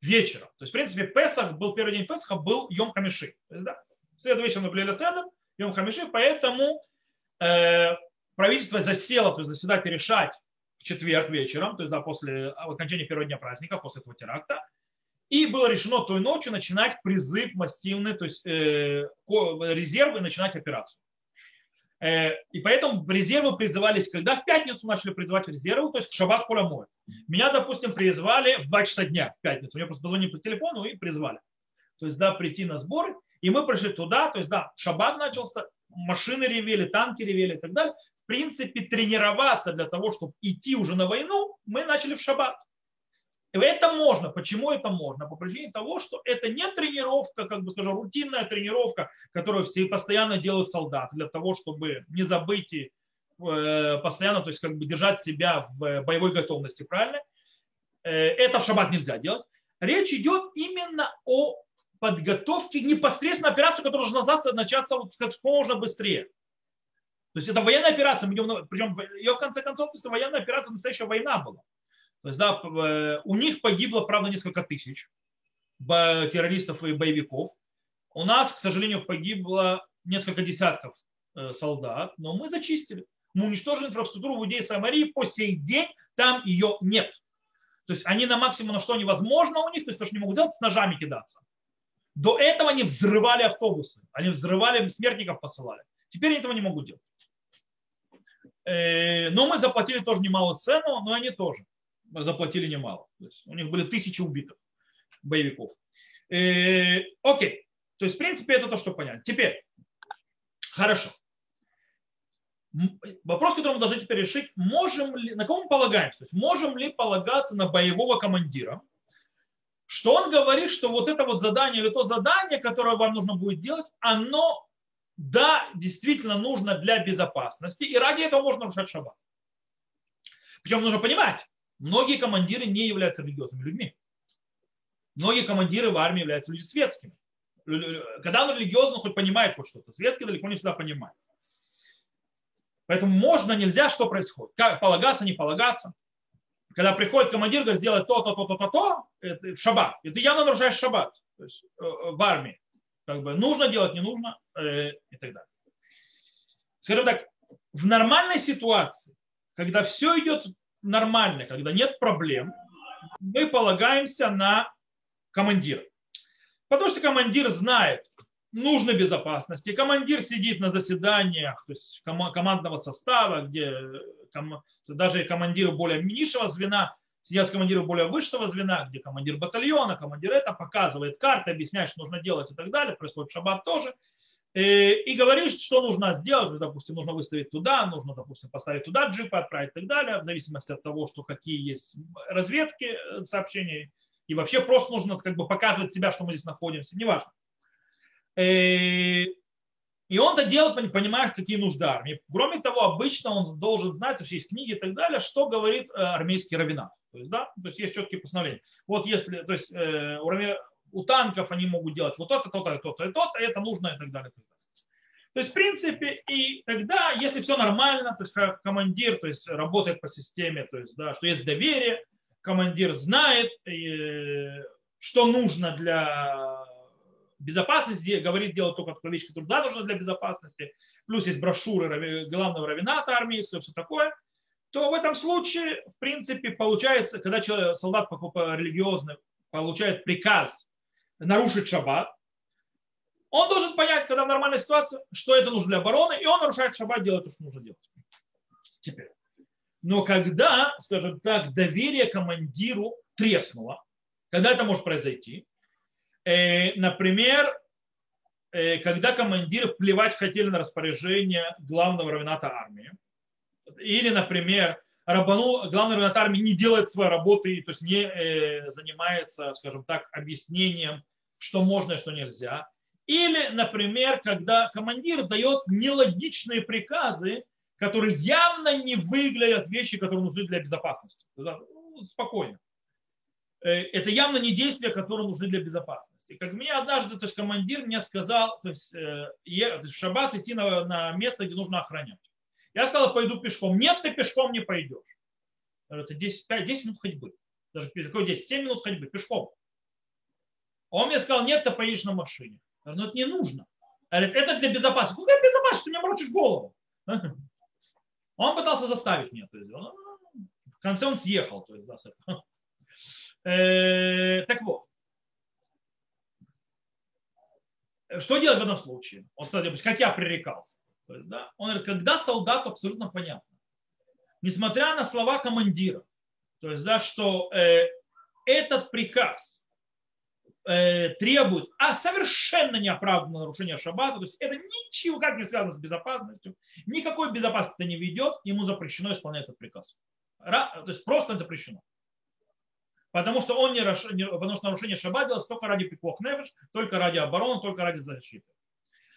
Speaker 1: вечером. То есть, в принципе, Песах был, первый день Песаха был Йом Хамиши. То есть, да, в среду вечером был Леля Седер, Йом Хамиши, поэтому э, правительство засело, то есть заседать и решать в четверг вечером, то есть да, после окончания первого дня праздника, после этого теракта. И было решено той ночью начинать призыв массивный, то есть э, резервы, начинать операцию. Э, и поэтому резервы призывались, когда в пятницу начали призывать резервы, то есть к шаббат холомой. Меня, допустим, призвали в 2 часа дня в пятницу. Мне просто позвонили по телефону и призвали. То есть, да, прийти на сбор. И мы пришли туда, то есть, да, шаббат начался, машины ревели, танки ревели и так далее принципе, тренироваться для того, чтобы идти уже на войну, мы начали в шаббат. Это можно. Почему это можно? По причине того, что это не тренировка, как бы скажем, рутинная тренировка, которую все постоянно делают солдаты для того, чтобы не забыть и э, постоянно, то есть как бы держать себя в боевой готовности, правильно? Э, это в шаббат нельзя делать. Речь идет именно о подготовке непосредственно операции, которая должна начаться вот как можно быстрее. То есть это военная операция, причем ее в конце концов, то есть военная операция, настоящая война была. То есть, да, э, у них погибло, правда, несколько тысяч террористов и боевиков. У нас, к сожалению, погибло несколько десятков э, солдат, но мы зачистили. Мы уничтожили инфраструктуру в Иудее Самарии, по сей день там ее нет. То есть они на максимум, на что невозможно у них, то есть то, что они могут делать, с ножами кидаться. До этого они взрывали автобусы, они взрывали, смертников посылали. Теперь они этого не могут делать. Э, но мы заплатили тоже немалую цену, но они тоже заплатили немало. То есть у них были тысячи убитых боевиков. Э, окей. То есть, в принципе, это то, что понятно. Теперь, хорошо. Вопрос, который мы должны теперь решить, можем ли, на кого мы полагаемся? То есть, можем ли полагаться на боевого командира, что он говорит, что вот это вот задание или то задание, которое вам нужно будет делать, оно да, действительно нужно для безопасности, и ради этого можно нарушать шаббат. Причем нужно понимать, многие командиры не являются религиозными людьми. Многие командиры в армии являются людьми светскими. Когда он религиозный, он хоть понимает хоть что-то. Светский далеко не всегда понимает. Поэтому можно, нельзя, что происходит. Как полагаться, не полагаться. Когда приходит командир, говорит, сделай то, то, то, то, то, то, это в шаббат. И ты явно нарушаешь шаббат то есть, э, э, в армии. Как бы нужно делать, не нужно э, и так далее. Скажем так, в нормальной ситуации, когда все идет нормально, когда нет проблем, мы полагаемся на командира. Потому что командир знает, нужно безопасности. Командир сидит на заседаниях то есть командного состава, где даже командиры более низшего звена сидят с командиром более высшего звена, где командир батальона, командир это показывает карты, объясняет, что нужно делать и так далее. Происходит шаббат тоже. И, э, и говорит, что нужно сделать. Допустим, нужно выставить туда, нужно, допустим, поставить туда джипы, отправить и так далее, в зависимости от того, что какие есть разведки э, сообщений. И вообще просто нужно как бы показывать себя, что мы здесь находимся. Неважно. Э, и он это делает, понимая, какие нужды армии. Кроме того, обычно он должен знать, то есть есть книги и так далее, что говорит армейский равенат. То есть, да, то есть есть четкие постановления. Вот если, то есть э, у, танков они могут делать вот то-то, то-то, то-то и то-то, это нужно и так далее. И так далее. То есть, в принципе, и тогда, если все нормально, то есть командир то есть, работает по системе, то есть, да, что есть доверие, командир знает, э, что нужно для безопасности, говорит, делать только которая да, нужна для безопасности, плюс есть брошюры главного равената армии, все такое, то в этом случае, в принципе, получается, когда человек, солдат религиозный получает приказ нарушить шаббат, он должен понять, когда в нормальной ситуации, что это нужно для обороны, и он нарушает шаббат, делает то, что нужно делать. Теперь. Но когда, скажем так, доверие командиру треснуло, когда это может произойти, например, э, когда командиры плевать хотели на распоряжение главного равената армии, или, например, Рабану, главный равенат армии не делает своей работы, то есть не э, занимается, скажем так, объяснением, что можно и что нельзя, или, например, когда командир дает нелогичные приказы, которые явно не выглядят вещи, которые нужны для безопасности. Ну, спокойно. Э, это явно не действия, которые нужны для безопасности. Как мне однажды, то есть командир мне сказал, то есть, э, есть в шаббат идти на, на место, где нужно охранять. Я сказал, пойду пешком. Нет, ты пешком не пойдешь. Это 10, 5, 10 минут ходьбы. Даже какой 10, 7 минут ходьбы пешком. Он мне сказал, нет, ты поедешь на машине. Я говорю, ну это не нужно. Говорит, это для безопасности. Какая безопасность? Ты мне морочишь голову. Он пытался заставить меня. То есть, он, в конце он съехал. То есть, да, э, так вот. Что делать в этом случае? Он, кстати, как я пререкался. То есть, да, он говорит, когда солдату абсолютно понятно. Несмотря на слова командира, то есть, да, что э, этот приказ Э, требует а совершенно неоправданного нарушения шаббата, то есть это ничего как не связано с безопасностью, никакой безопасности не ведет, ему запрещено исполнять этот приказ. То есть просто запрещено. Потому что он не, потому что нарушение шаббата делается только ради пиков нефиш, только ради обороны, только ради защиты.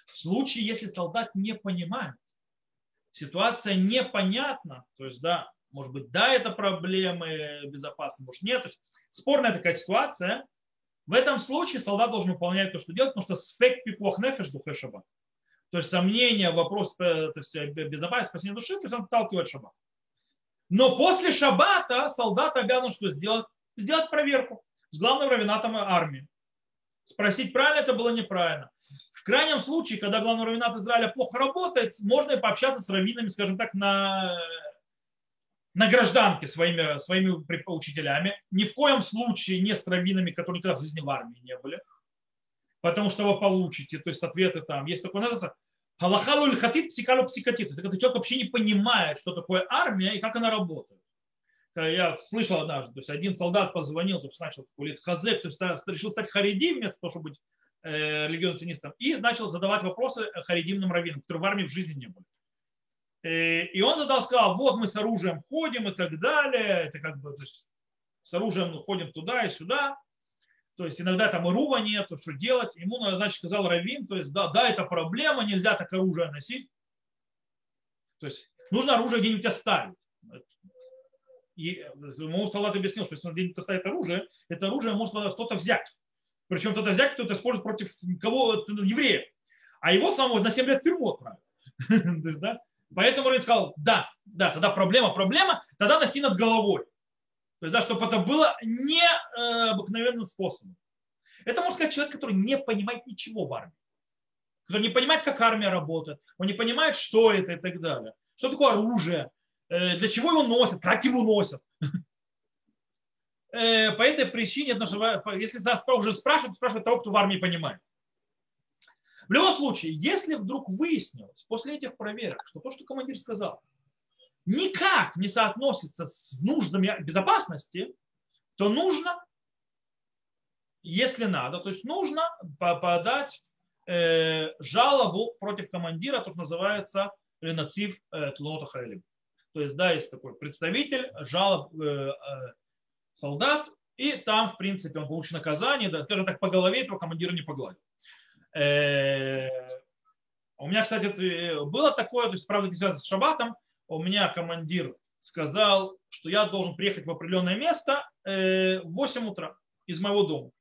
Speaker 1: В случае, если солдат не понимает, ситуация непонятна, то есть, да, может быть, да, это проблемы безопасности, может, нет. То есть, спорная такая ситуация, в этом случае солдат должен выполнять то, что делает, потому что сфек пикуах нефеш духе шаббат. То есть сомнение, вопрос э, то есть безопасности, спасения души, то есть он вталкивает шаббат. Но после шаббата солдат обязан что сделать? Сделать проверку с главным равенатом армии. Спросить, правильно это было, неправильно. В крайнем случае, когда главный равенат Израиля плохо работает, можно и пообщаться с раввинами, скажем так, на на гражданке своими, своими учителями, ни в коем случае не с раввинами, которые никогда в жизни в армии не были, потому что вы получите, то есть ответы там, есть такое называется Халахалу хатит, псикалу псикатит. Это когда человек вообще не понимает, что такое армия и как она работает. Я слышал однажды, то есть один солдат позвонил, то есть начал такой хазек, то есть решил стать харидим вместо того, чтобы быть э, религиозным и начал задавать вопросы харидимным раввинам, которые в армии в жизни не были. Э, и он задал, сказал, вот мы с оружием ходим и так далее. Это как бы то есть, с оружием ходим туда и сюда. То есть иногда там и рува нет, то что делать. Ему, значит, сказал Равин, то есть да, да, это проблема, нельзя так оружие носить. То есть нужно оружие где-нибудь оставить. И ему Салат объяснил, что если он где-нибудь оставит оружие, это оружие может кто-то взять. Причем кто-то взять, кто-то использует против кого евреев. А его самого на 7 лет в тюрьму отправят. Поэтому Равин сказал, да, да, тогда проблема, проблема, тогда носи над головой. То есть, да, чтобы это было необыкновенным способом. Это, можно сказать, человек, который не понимает ничего в армии. Который не понимает, как армия работает. Он не понимает, что это и так далее. Что такое оружие, э, для чего его носят, как его носят. Э, по этой причине, если уже спрашивают, спрашивают того, кто в армии понимает. В любом случае, если вдруг выяснилось после этих проверок, что то, что командир сказал, никак не соотносится с нуждами безопасности, то нужно, если надо, то есть нужно подать э, жалобу против командира, то, что называется нацив э, Тлота Хайлим. То есть, да, есть такой представитель жалоб э, солдат, и там, в принципе, он получит наказание, да, скажем так, по голове этого командира не погладит. Э, у меня, кстати, было такое, то есть, правда, не связано с шабатом, у меня командир сказал, что я должен приехать в определенное место э, в 8 утра из моего дома.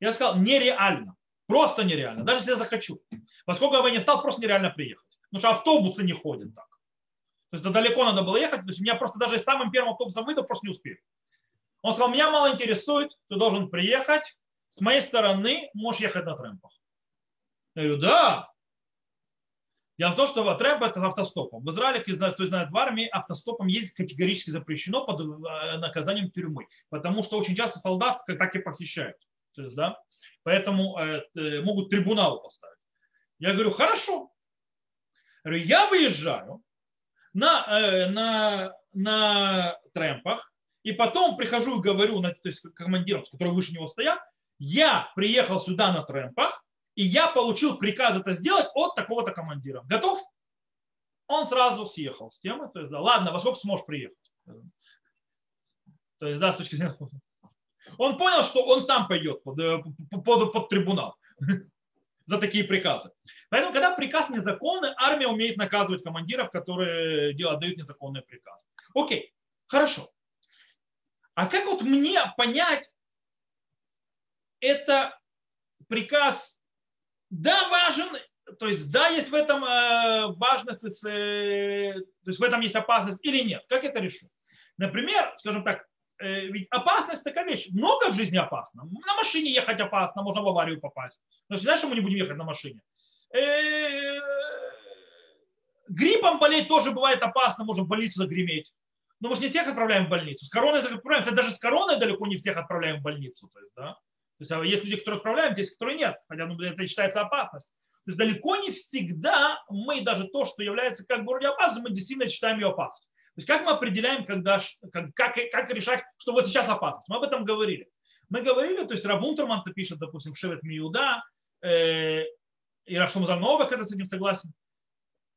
Speaker 1: Я сказал, нереально, просто нереально, даже если я захочу. Поскольку я бы не встал, просто нереально приехать. Потому что автобусы не ходят так. То есть далеко надо было ехать, то есть меня просто даже самым первым автобусом выйду, просто не успею. Он сказал, меня мало интересует, ты должен приехать, с моей стороны можешь ехать на трэмпах. Я говорю, да. Дело в том, что трэмп это автостопом. В Израиле, кто знает, в армии автостопом ездить категорически запрещено под э, наказанием тюрьмы. Потому что очень часто солдат так и похищают. То есть, да, поэтому э, могут трибунал поставить. Я говорю, хорошо. Я, выезжаю на, э, на, на трэмпах, и потом прихожу и говорю, то есть командирам, которые выше него стоят, я приехал сюда на трэмпах, и я получил приказ это сделать от такого-то командира. Готов? Он сразу съехал с темы. То есть, да, ладно, во сколько сможешь приехать? То есть, да, с точки зрения... Он понял, что он сам пойдет под, э, под, под трибунал за такие приказы. Поэтому, когда приказ незаконный, армия умеет наказывать командиров, которые дают незаконные приказы. Окей, хорошо. А как вот мне понять, это приказ, да, важен, то есть да, есть в этом э, важность, то есть, э, то есть в этом есть опасность или нет. Как это решу? Например, скажем так, ведь опасность такая вещь. Много в жизни опасно. На машине ехать опасно, можно в аварию попасть. Но знаешь, что мы не будем ехать на машине? Гриппом болеть тоже бывает опасно, можно в больницу загреметь. Но мы же не всех отправляем в больницу. С короной отправляем. Кстати, даже с короной далеко не всех отправляем в больницу. То есть, да? То есть а есть люди, которые отправляем, есть, которые нет, хотя ну, это считается опасность. То есть далеко не всегда мы даже то, что является как бы вроде опасностью, мы действительно считаем ее опасностью. То есть как мы определяем, когда, как, как, как решать, что вот сейчас опасность? Мы об этом говорили. Мы говорили, то есть Раб Унтерман пишет, допустим, в Шевет Миуда, э, и Рашум Занова, когда с этим согласен,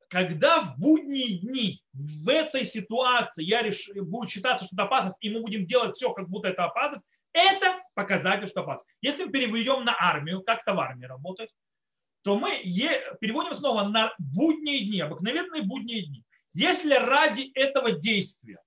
Speaker 1: когда в будние дни в этой ситуации я реш... будет считаться, что это опасность, и мы будем делать все, как будто это опасность, это показатель, что опасно. Если мы переведем на армию, как это в армии работает, то мы переводим снова на будние дни, обыкновенные будние дни. Если ради этого действия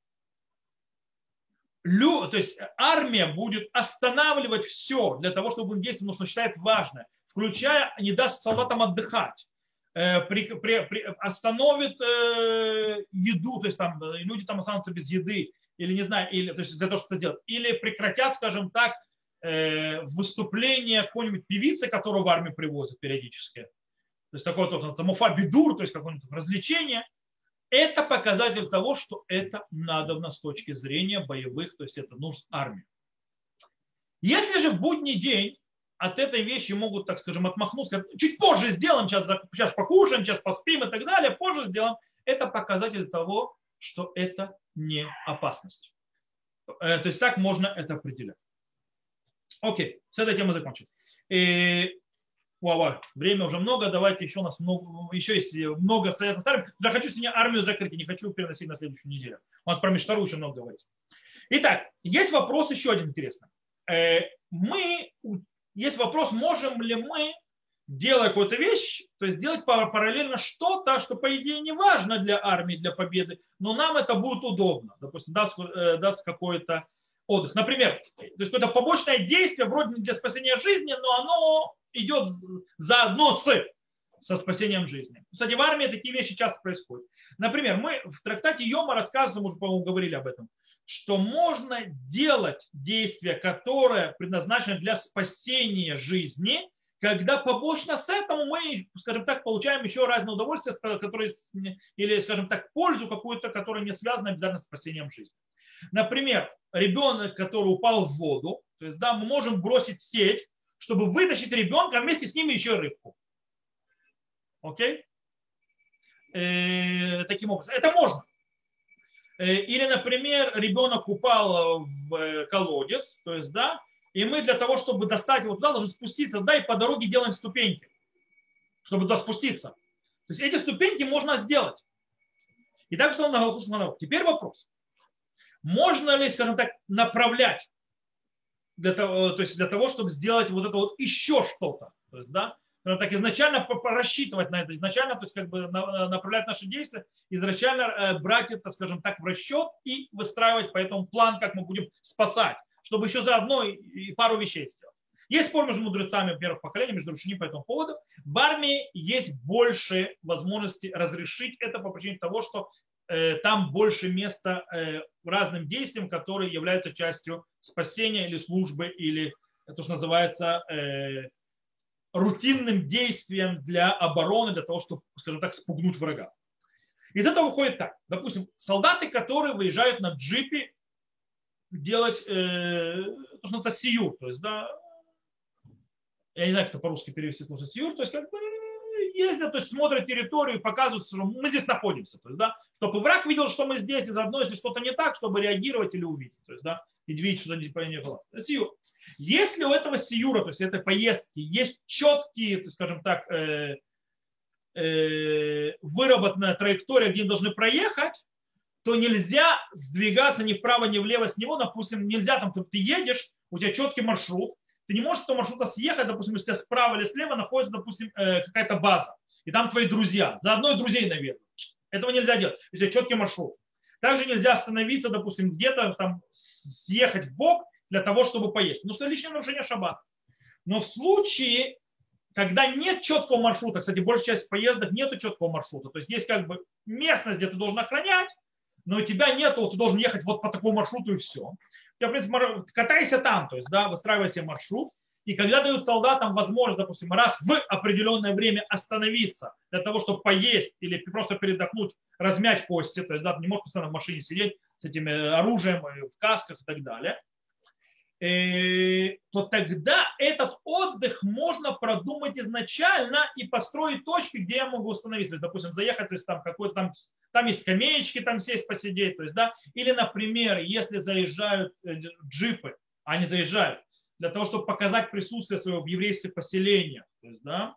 Speaker 1: то есть армия будет останавливать все для того, чтобы он действовал, что считает важное, включая не даст солдатам отдыхать, э, при, при, при, остановит э, еду, то есть там люди там останутся без еды, или не знаю, или, то есть для того, чтобы это сделать, или прекратят, скажем так, э, выступление какой-нибудь певицы, которую в армию привозят периодически. То есть такое то, самофа бедур, то есть какое-нибудь развлечение. Это показатель того, что это надо с точки зрения боевых, то есть это нужно армии. Если же в будний день от этой вещи могут, так скажем, отмахнуться, чуть позже сделаем, сейчас, сейчас покушаем, сейчас поспим и так далее, позже сделаем, это показатель того, что это не опасность. Э, то есть так можно это определять. Окей, с этой темой закончим. Вау, время уже много, давайте еще у нас много, еще есть много советов старым. Я хочу сегодня армию закрыть, не хочу переносить на следующую неделю. У нас про Миштару еще много говорить. Итак, есть вопрос еще один интересный. Э, мы, есть вопрос, можем ли мы делая какую-то вещь, то есть сделать параллельно что-то, что по идее не важно для армии, для победы, но нам это будет удобно. Допустим, даст, э, даст какой-то отдых. Например, то есть какое-то побочное действие вроде для спасения жизни, но оно идет заодно с со спасением жизни. Кстати, в армии такие вещи часто происходят. Например, мы в трактате Йома рассказываем, уже, по-моему, говорили об этом, что можно делать действия, которые предназначены для спасения жизни, когда побочно с этому мы, скажем так, получаем еще разные удовольствия, которые, или, скажем так, пользу какую-то, которая не связана обязательно с спасением жизни. Например, ребенок, который упал в воду, то есть, да, мы можем бросить сеть, чтобы вытащить ребенка, а вместе с ним еще рыбку. Окей? Э, таким образом. Это можно. Э, или, например, ребенок упал в колодец, то есть, да, и мы для того, чтобы достать его туда, должны спуститься туда, и по дороге делаем ступеньки, чтобы туда спуститься. То есть эти ступеньки можно сделать. И так что на Галхушманов. Теперь вопрос. Можно ли, скажем так, направлять для того, то есть для того, чтобы сделать вот это вот еще что-то. То есть, да, так изначально рассчитывать на это, изначально, то есть как бы направлять наши действия, изначально э, брать это, скажем так, в расчет и выстраивать по этому план, как мы будем спасать, чтобы еще заодно и пару вещей сделать. Есть спор между мудрецами первых поколений, между Рушини по этому поводу. В армии есть больше возможности разрешить это по причине того, что э, там больше места э, разным действиям, которые являются частью спасения или службы, или то, что называется э, рутинным действием для обороны, для того, чтобы, скажем так, спугнуть врага. Из этого выходит так. Допустим, солдаты, которые выезжают на джипе делать э, то, что называется сию, то есть, да, я не знаю, как это по-русски перевести служит сьюр, то есть как бы ездят, то есть смотрят территорию, показывают, что мы здесь находимся, то есть, да, чтобы враг видел, что мы здесь, и заодно, если что-то не так, чтобы реагировать или увидеть, то есть, да, и видеть, что не было. Сиюр. Если у этого сиюра, то есть этой поездки, есть четкие, то скажем так, э, э, выработанная траектория, где они должны проехать, то нельзя сдвигаться ни вправо, ни влево с него. Допустим, нельзя там, ты едешь, у тебя четкий маршрут, ты не можешь с этого маршрута съехать, допустим, если у тебя справа или слева находится, допустим, э, какая-то база, и там твои друзья, заодно и друзей, наверное. Этого нельзя делать, если четкий маршрут. Также нельзя остановиться, допустим, где-то там съехать в бок для того, чтобы поесть. Ну, что личное нарушение шаббата. Но в случае, когда нет четкого маршрута, кстати, большая часть поездок нету четкого маршрута, то есть есть как бы местность, где ты должен охранять, но у тебя нету, ты должен ехать вот по такому маршруту и все я, в принципе, катайся там, то есть, да, выстраивай себе маршрут, и когда дают солдатам возможность, допустим, раз в определенное время остановиться для того, чтобы поесть или просто передохнуть, размять кости, то есть да, не можешь постоянно в машине сидеть с этим оружием, в касках и так далее, э, то тогда этот отдых можно продумать изначально и построить точки, где я могу остановиться. Допустим, заехать, то есть там какой-то там там есть скамеечки, там сесть, посидеть. То есть, да? Или, например, если заезжают э, джипы, они заезжают для того, чтобы показать присутствие своего в еврейских поселениях. То есть, да?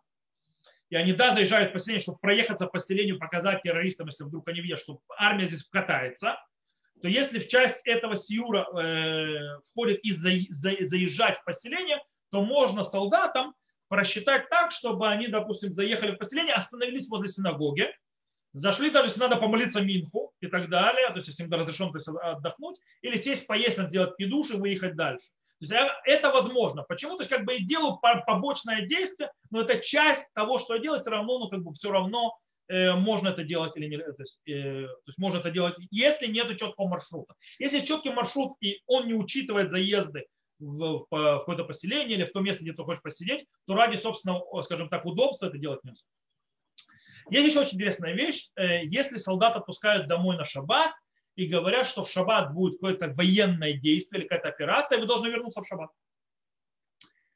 Speaker 1: И они, да, заезжают в поселение, чтобы проехаться по поселению, показать террористам, если вдруг они видят, что армия здесь катается, то если в часть этого сиура э, входит и за, за, заезжать в поселение, то можно солдатам просчитать так, чтобы они, допустим, заехали в поселение, остановились возле синагоги, Зашли даже, если надо помолиться Минху и так далее, то есть если им разрешено то есть, отдохнуть, или сесть, поесть, сделать пидуш и выехать дальше. То есть а, это возможно. Почему? То есть как бы и делаю побочное действие, но это часть того, что я делаю, все равно, ну как бы все равно э, можно это делать или не, то есть, э, то есть можно это делать, если нет четкого маршрута. Если четкий маршрут и он не учитывает заезды в, в, в какое-то поселение или в то место, где ты хочешь посидеть, то ради собственного, скажем так, удобства это делать нельзя. Есть еще очень интересная вещь. Э, если солдат отпускают домой на шаббат и говорят, что в шаббат будет какое-то военное действие или какая-то операция, вы должны вернуться в шаббат.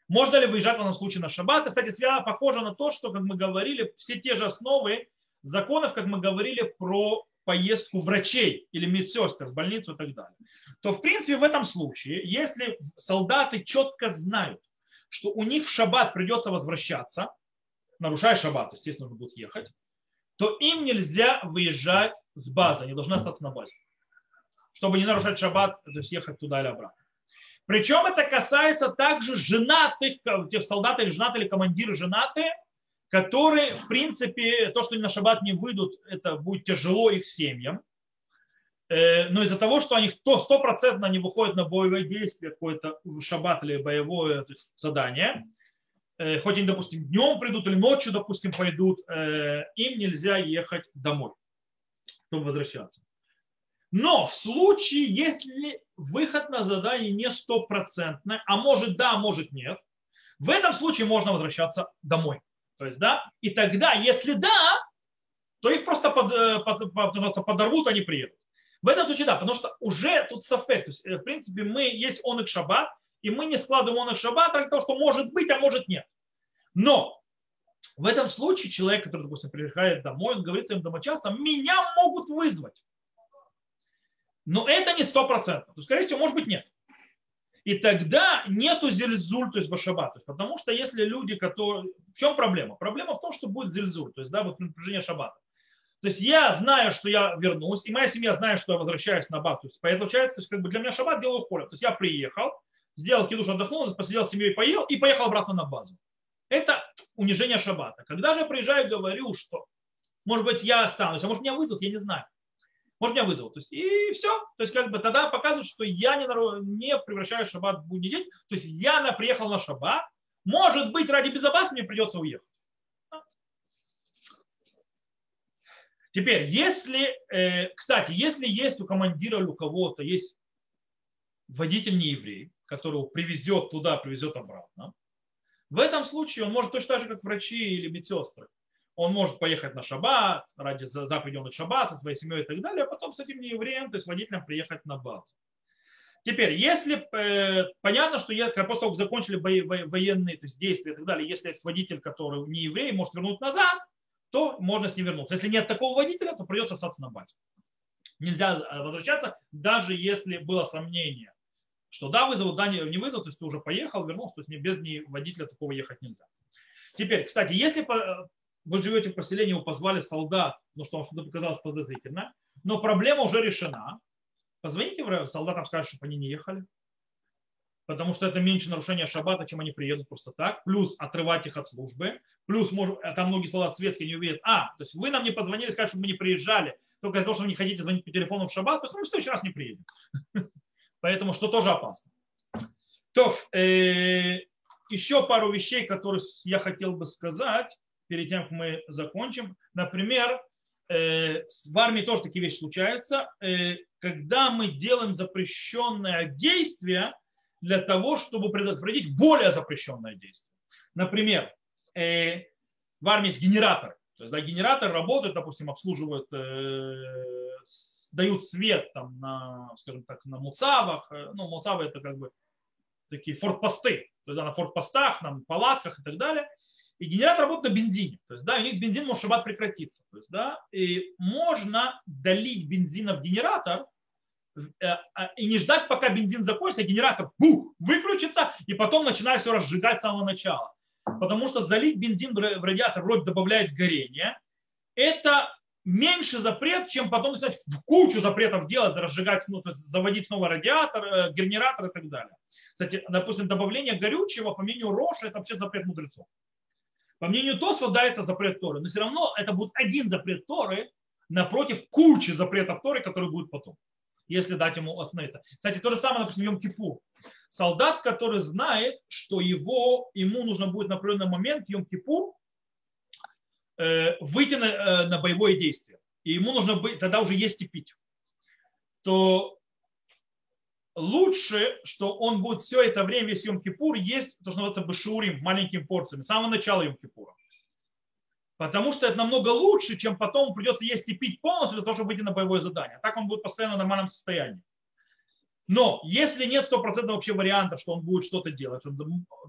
Speaker 1: Можно ли выезжать в данном случае на шаббат? кстати, связано похоже на то, что, как мы говорили, все те же основы законов, как мы говорили про поездку врачей или медсестер в больницу и так далее. То, в принципе, в этом случае, если солдаты четко знают, что у них в шаббат придется возвращаться, нарушая шаббат, естественно, нужно будет ехать, то им нельзя выезжать с базы, они должны остаться на базе. Чтобы не нарушать шаббат, то есть ехать туда или обратно. Причем это касается также женатых, тех солдат или женатые, или командиры женатые, которые, в принципе, то, что они на шаббат не выйдут, это будет тяжело их семьям. Э, но из-за того, что они то стопроцентно не выходят на боевое действие, какое-то шаббат или боевое есть задание, хоть они, допустим, днем придут или ночью, допустим, пойдут, э, им нельзя ехать домой, чтобы возвращаться. Но в случае, если выход на задание не стопроцентный, а может да, может нет, в этом случае можно возвращаться домой. То есть, да, и тогда, если да, то их просто под, э, под, под, подорвут, они приедут. В этом случае да, потому что уже тут сафек, то есть, в принципе, мы есть он и шаббат, и мы не складываем он их шаббат, а то, что может быть, а может нет. Но в этом случае человек, который, допустим, приезжает домой, он говорит своим домочадцам, меня могут вызвать. Но это не сто процентов. То, скорее всего, может быть, нет. И тогда нету зельзуль, то есть башаба. То есть, потому что если люди, которые... В чем проблема? Проблема в том, что будет зельзуль, то есть да, вот напряжение шаббата. То есть я знаю, что я вернусь, и моя семья знает, что я возвращаюсь на бат. То есть получается, то есть как бы для меня шаббат делаю холят. То есть я приехал, сделал кидуш, отдохнул, посидел с семьей, поел и поехал обратно на базу. Это унижение шаббата. Когда же я приезжаю говорю, что может быть я останусь, а может меня вызовут, я не знаю. Может меня вызовут. То есть, и все. То есть как бы тогда показывают, что я не, не превращаю шаббат в будний день. То есть я приехал на шаббат. Может быть, ради безопасности мне придется уехать. Теперь, если, э, кстати, если есть у командира у кого-то есть водитель не еврей, которого привезет туда, привезет обратно, в этом случае он может точно так же, как врачи или медсестры. Он может поехать на шаббат, ради заповеди шаббат со своей семьей и так далее, а потом с этим неевреем, то есть водителем приехать на базу. Теперь, если э, понятно, что я, после того, как закончили военные то есть действия и так далее, если есть водитель, который не еврей, может вернуть назад, то можно с ним вернуться. Если нет такого водителя, то придется остаться на базе. Нельзя э, возвращаться, даже если было сомнение, что да, вызовут, да, не вызовут, то есть ты уже поехал, вернулся, то есть без водителя такого ехать нельзя. Теперь, кстати, если э, вы живете в поселении, вы позвали солдат, ну что вам что-то показалось подозрительно, но проблема уже решена, позвоните солдатам, скажут, чтобы они не ехали, потому что это меньше нарушения шаббата, чем они приедут просто так, плюс отрывать их от службы, плюс может, там многие солдаты светские не увидят, а, то есть вы нам не позвонили, сказать, чтобы мы не приезжали, только из-за того, что вы не хотите звонить по телефону в шаббат, то есть мы в следующий раз не приедем. Поэтому что тоже опасно. То, э, еще пару вещей, которые я хотел бы сказать перед тем, как мы закончим. Например, э, в армии тоже такие вещи случаются. Э, когда мы делаем запрещенное действие, для того, чтобы предотвратить более запрещенное действие. Например, э, в армии есть генератор. То есть да, генератор работает, допустим, обслуживают, э, дают свет там, на, скажем так, на муцавах. Э, ну, муцавы это как бы такие фортпосты. То есть да, на фортпостах, на палатках и так далее. И генератор работает на бензине. То есть, да, у них бензин может шаббат прекратиться. То есть, да, и можно долить бензина в генератор, Э, а, и не ждать, пока бензин закончится, генератор бух, выключится, и потом начинает все разжигать с самого начала. Потому что залить бензин в радиатор вроде добавляет горение. Это меньше запрет, чем потом в кучу запретов делать, разжигать, ну, то есть заводить снова радиатор, э, генератор и так далее. Кстати, допустим, добавление горючего, по мнению Роша, это вообще запрет мудрецов. По мнению Тосфа, да, это запрет Торы, но все равно это будет один запрет Торы напротив кучи запретов Торы, которые будут потом если дать ему остановиться. Кстати, то же самое, допустим, Йом Кипур. Солдат, который знает, что его, ему нужно будет на определенный момент Йом Кипур выйти на, э, на боевое действие, и ему нужно быть, тогда уже есть и пить, то лучше, что он будет все это время, весь Йом Кипур, есть то, что называется башурим, маленькими порциями, с самого начала Йом Кипура. Потому что это намного лучше, чем потом придется есть и пить полностью для того, чтобы выйти на боевое задание. Так он будет постоянно в нормальном состоянии. Но если нет стопроцентного вообще варианта, что он будет что-то делать, то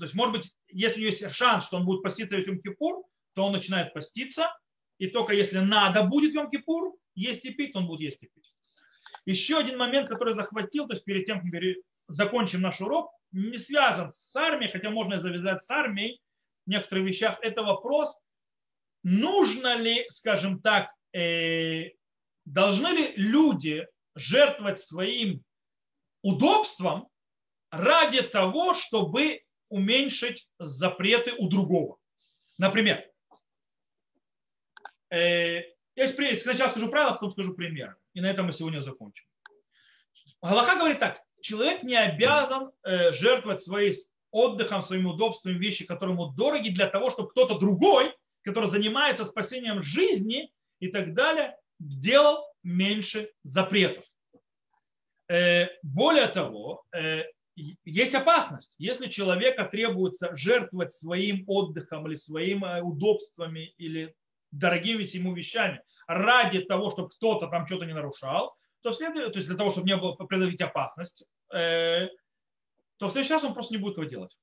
Speaker 1: есть, может быть, если есть шанс, что он будет поститься в Йом-Кипур, то он начинает поститься, и только если надо будет в Йом-Кипур есть и пить, то он будет есть и пить. Еще один момент, который захватил, то есть перед тем, как закончим наш урок, не связан с армией, хотя можно завязать с армией в некоторых вещах, это вопрос, нужно ли, скажем так, э, должны ли люди жертвовать своим удобством ради того, чтобы уменьшить запреты у другого. Например, я сначала скажу правила, потом скажу пример. И на этом мы сегодня закончим. Галаха говорит так, человек не обязан э, жертвовать своим отдыхом, своим удобством, вещи, которые ему дороги, для того, чтобы кто-то другой который занимается спасением жизни и так далее, делал меньше запретов. Э, более того, э, есть опасность. Если человека требуется жертвовать своим отдыхом или своими э, удобствами или дорогими ему вещами ради того, чтобы кто-то там что-то не нарушал, то, следует, то есть для того, чтобы не было предотвратить опасность, то в следующий раз он просто не будет этого делать.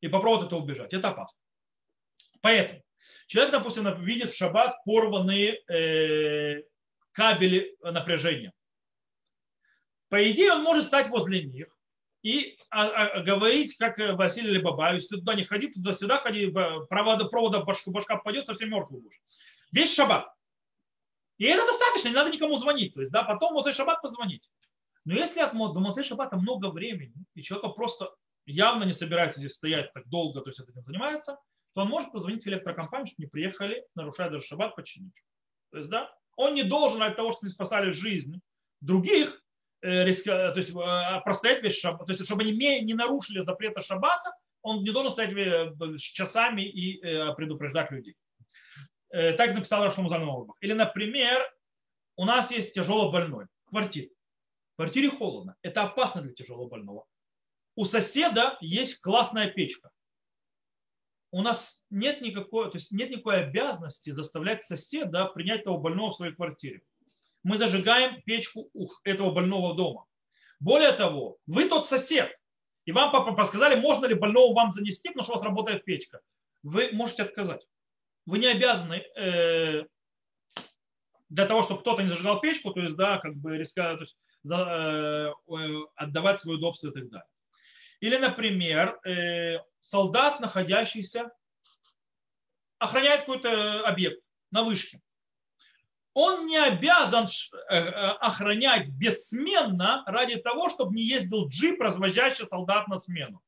Speaker 1: И попробует это убежать. Это опасно. Поэтому Человек, допустим, видит в шаббат порванные э, кабели напряжения. По идее, он может стать возле них и а, а, говорить, как Василий Лебабаевич, ты туда не ходи, туда-сюда ходи, провода, провода башка, башка пойдет, совсем мертвый будешь. Весь шаббат. И это достаточно, не надо никому звонить. То есть, да, потом Моцей Шаббат позвонить. Но если от до Моцей Шаббата много времени, и человек просто явно не собирается здесь стоять так долго, то есть этим занимается, то он может позвонить в электрокомпанию, чтобы не приехали, нарушая даже шаббат, починить. То есть, да, он не должен от того, что не спасали жизнь других, э, риска, то есть э, простоять весь шаббат, то есть чтобы они не нарушили запрета шаббата, он не должен стоять э, часами и предупреждать людей. Так написал Рашму Занова. Или, например, у нас есть тяжело больной в квартире. В квартире холодно. Это опасно для тяжело больного. У соседа есть классная печка. У нас нет никакой, то есть нет никакой обязанности заставлять соседа принять того больного в своей квартире мы зажигаем печку этого больного дома. Более того, вы тот сосед, и вам подсказали, можно ли больного вам занести, потому что у вас работает печка. Вы можете отказать. Вы не обязаны э, для того, чтобы кто-то не зажигал печку, то есть, да, как бы риска, то есть, за, э, э отдавать свое удобство и так далее. Или, например, э, солдат, находящийся, охраняет какой-то объект на вышке он не обязан э, э, охранять бессменно ради того, чтобы не ездил джип, развозящий солдат на смену.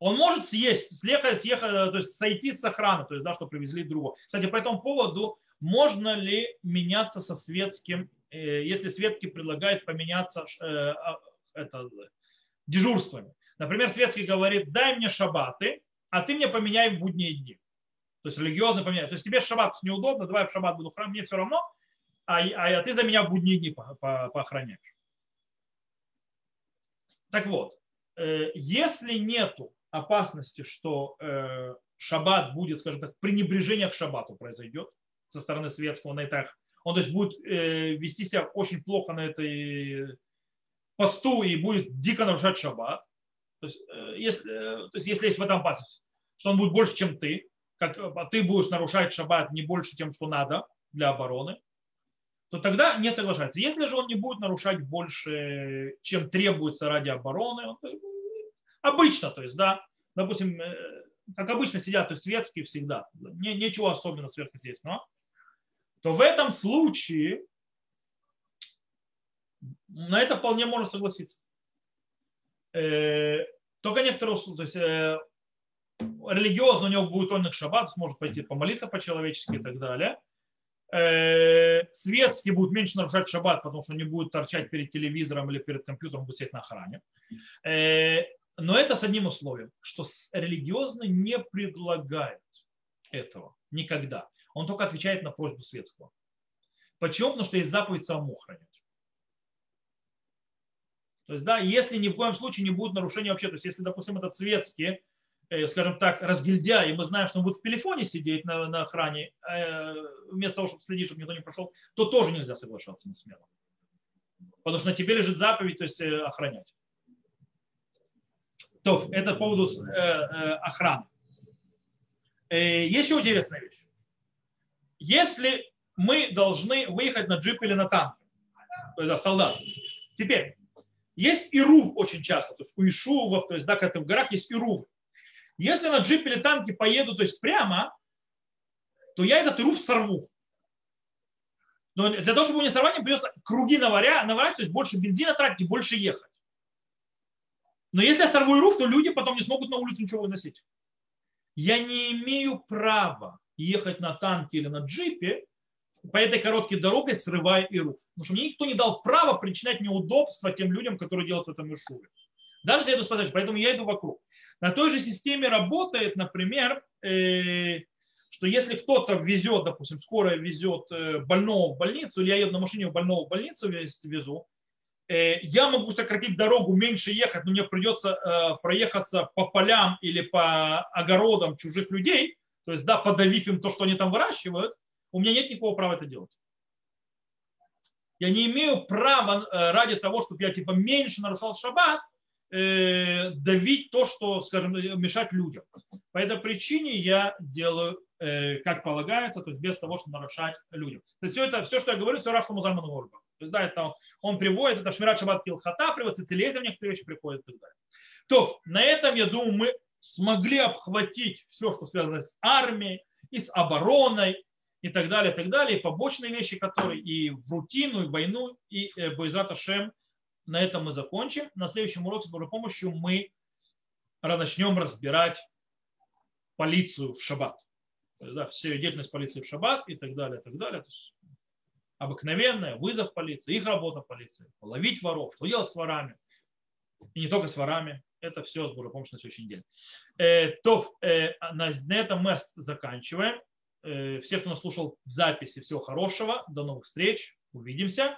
Speaker 1: Он может съесть, слехать, съехать, э, то есть сойти с охраны, то есть, да, что привезли другого. Кстати, по этому поводу, можно ли меняться со светским, если светский предлагает поменяться а, это, дежурствами. Например, светский говорит, дай мне шабаты, а ты мне поменяй в будние дни. То есть религиозно поменять. То есть тебе шаббат неудобно, давай в шаббат буду в храме, мне все равно, а, а, а ты за меня в будние дни по, по, поохраняешь. Так вот, э, если нету опасности, что э, шаббат будет, скажем так, пренебрежение к шаббату произойдет со стороны светского на этах, он то есть будет э, вести себя очень плохо на этой посту и будет дико нарушать шаббат, то есть, э, если, то есть если есть в этом опасность, что он будет больше, чем ты, как а ты будешь нарушать шаббат не больше, чем что надо для обороны, то тогда не соглашается. Если же он не будет нарушать больше, чем требуется ради обороны, обычно, то есть, да, допустим, э, как обычно сидят и светские всегда, не, ничего особенно сверхъестественного, то в этом случае на это вполне можно согласиться. Э, только некоторые, то есть э, религиозно у него будет ольных шаббат, сможет пойти помолиться по-человечески и так далее. Э, светский будет меньше нарушать шаббат, потому что не будет торчать перед телевизором или перед компьютером, будет сидеть на охране. Э, но это с одним условием, что религиозно не предлагает этого никогда. Он только отвечает на просьбу светского. Почему? Потому что есть заповедь самому хранить. То есть, да, если ни в коем случае не будет нарушения вообще, то есть, если, допустим, этот светский Э, скажем так, разгильдя, и мы знаем, что он будет в телефоне сидеть на, на охране, э, вместо того, чтобы следить, чтобы никто не прошел, то тоже нельзя соглашаться на смену. Потому что на тебе лежит заповедь, то есть э, охранять. То, это по поводу охраны. Есть еще интересная вещь. Если мы должны выехать на джип или на танк, то есть солдат, теперь есть ирув очень часто, то есть у ишувов, то есть да, когда ты в горах есть ирувы. Если на джипе или танке поеду, то есть прямо, то я этот руф сорву. Но для того, чтобы его не сорвать, мне придется круги наваря, наварять, то есть больше бензина тратить, больше ехать. Но если я сорву руф, то люди потом не смогут на улицу ничего выносить. Я не имею права ехать на танке или на джипе по этой короткой дороге, срывая и руф. Потому что мне никто не дал права причинять неудобства тем людям, которые делают в этом Ишуве. Если я иду спасать, поэтому я иду вокруг. На той же системе работает, например, э, что если кто-то везет, допустим, скорая везет э, больного в больницу, или я еду на машине больного в больницу везу, э, я могу сократить дорогу, меньше ехать, но мне придется проехаться по полям или по огородам чужих людей, то есть, да, подавив им то, что они там выращивают, у меня нет никакого права это делать. Я не имею права ради того, чтобы я типа меньше нарушал шаббат, Э, давить то, что, скажем, мешать людям. По этой причине я делаю, э, как полагается, то есть без того, чтобы нарушать людям. То есть все это, все, что я говорю, все Рафа Музальман Горба. То есть, да, это он приводит, это Шмират Шабат Килхата приводит, Цицелезия в некоторые вещи приходит и так далее. То, на этом, я думаю, мы смогли обхватить все, что связано с армией и с обороной и так далее, и так далее, и побочные вещи, которые и в рутину, и в войну, и э, Бойзат Ашем на этом мы закончим. На следующем уроке с Божьей помощью мы начнем разбирать полицию в шаббат. Да, все деятельность полиции в шаббат и так далее, и так далее. То есть обыкновенная, вызов полиции, их работа полиции, ловить воров, что делать с ворами. И не только с ворами, это все с Божьей помощью на сегодняшний день. Э, то э, на, на этом мы заканчиваем. Э, все, кто нас слушал в записи, всего хорошего. До новых встреч. Увидимся.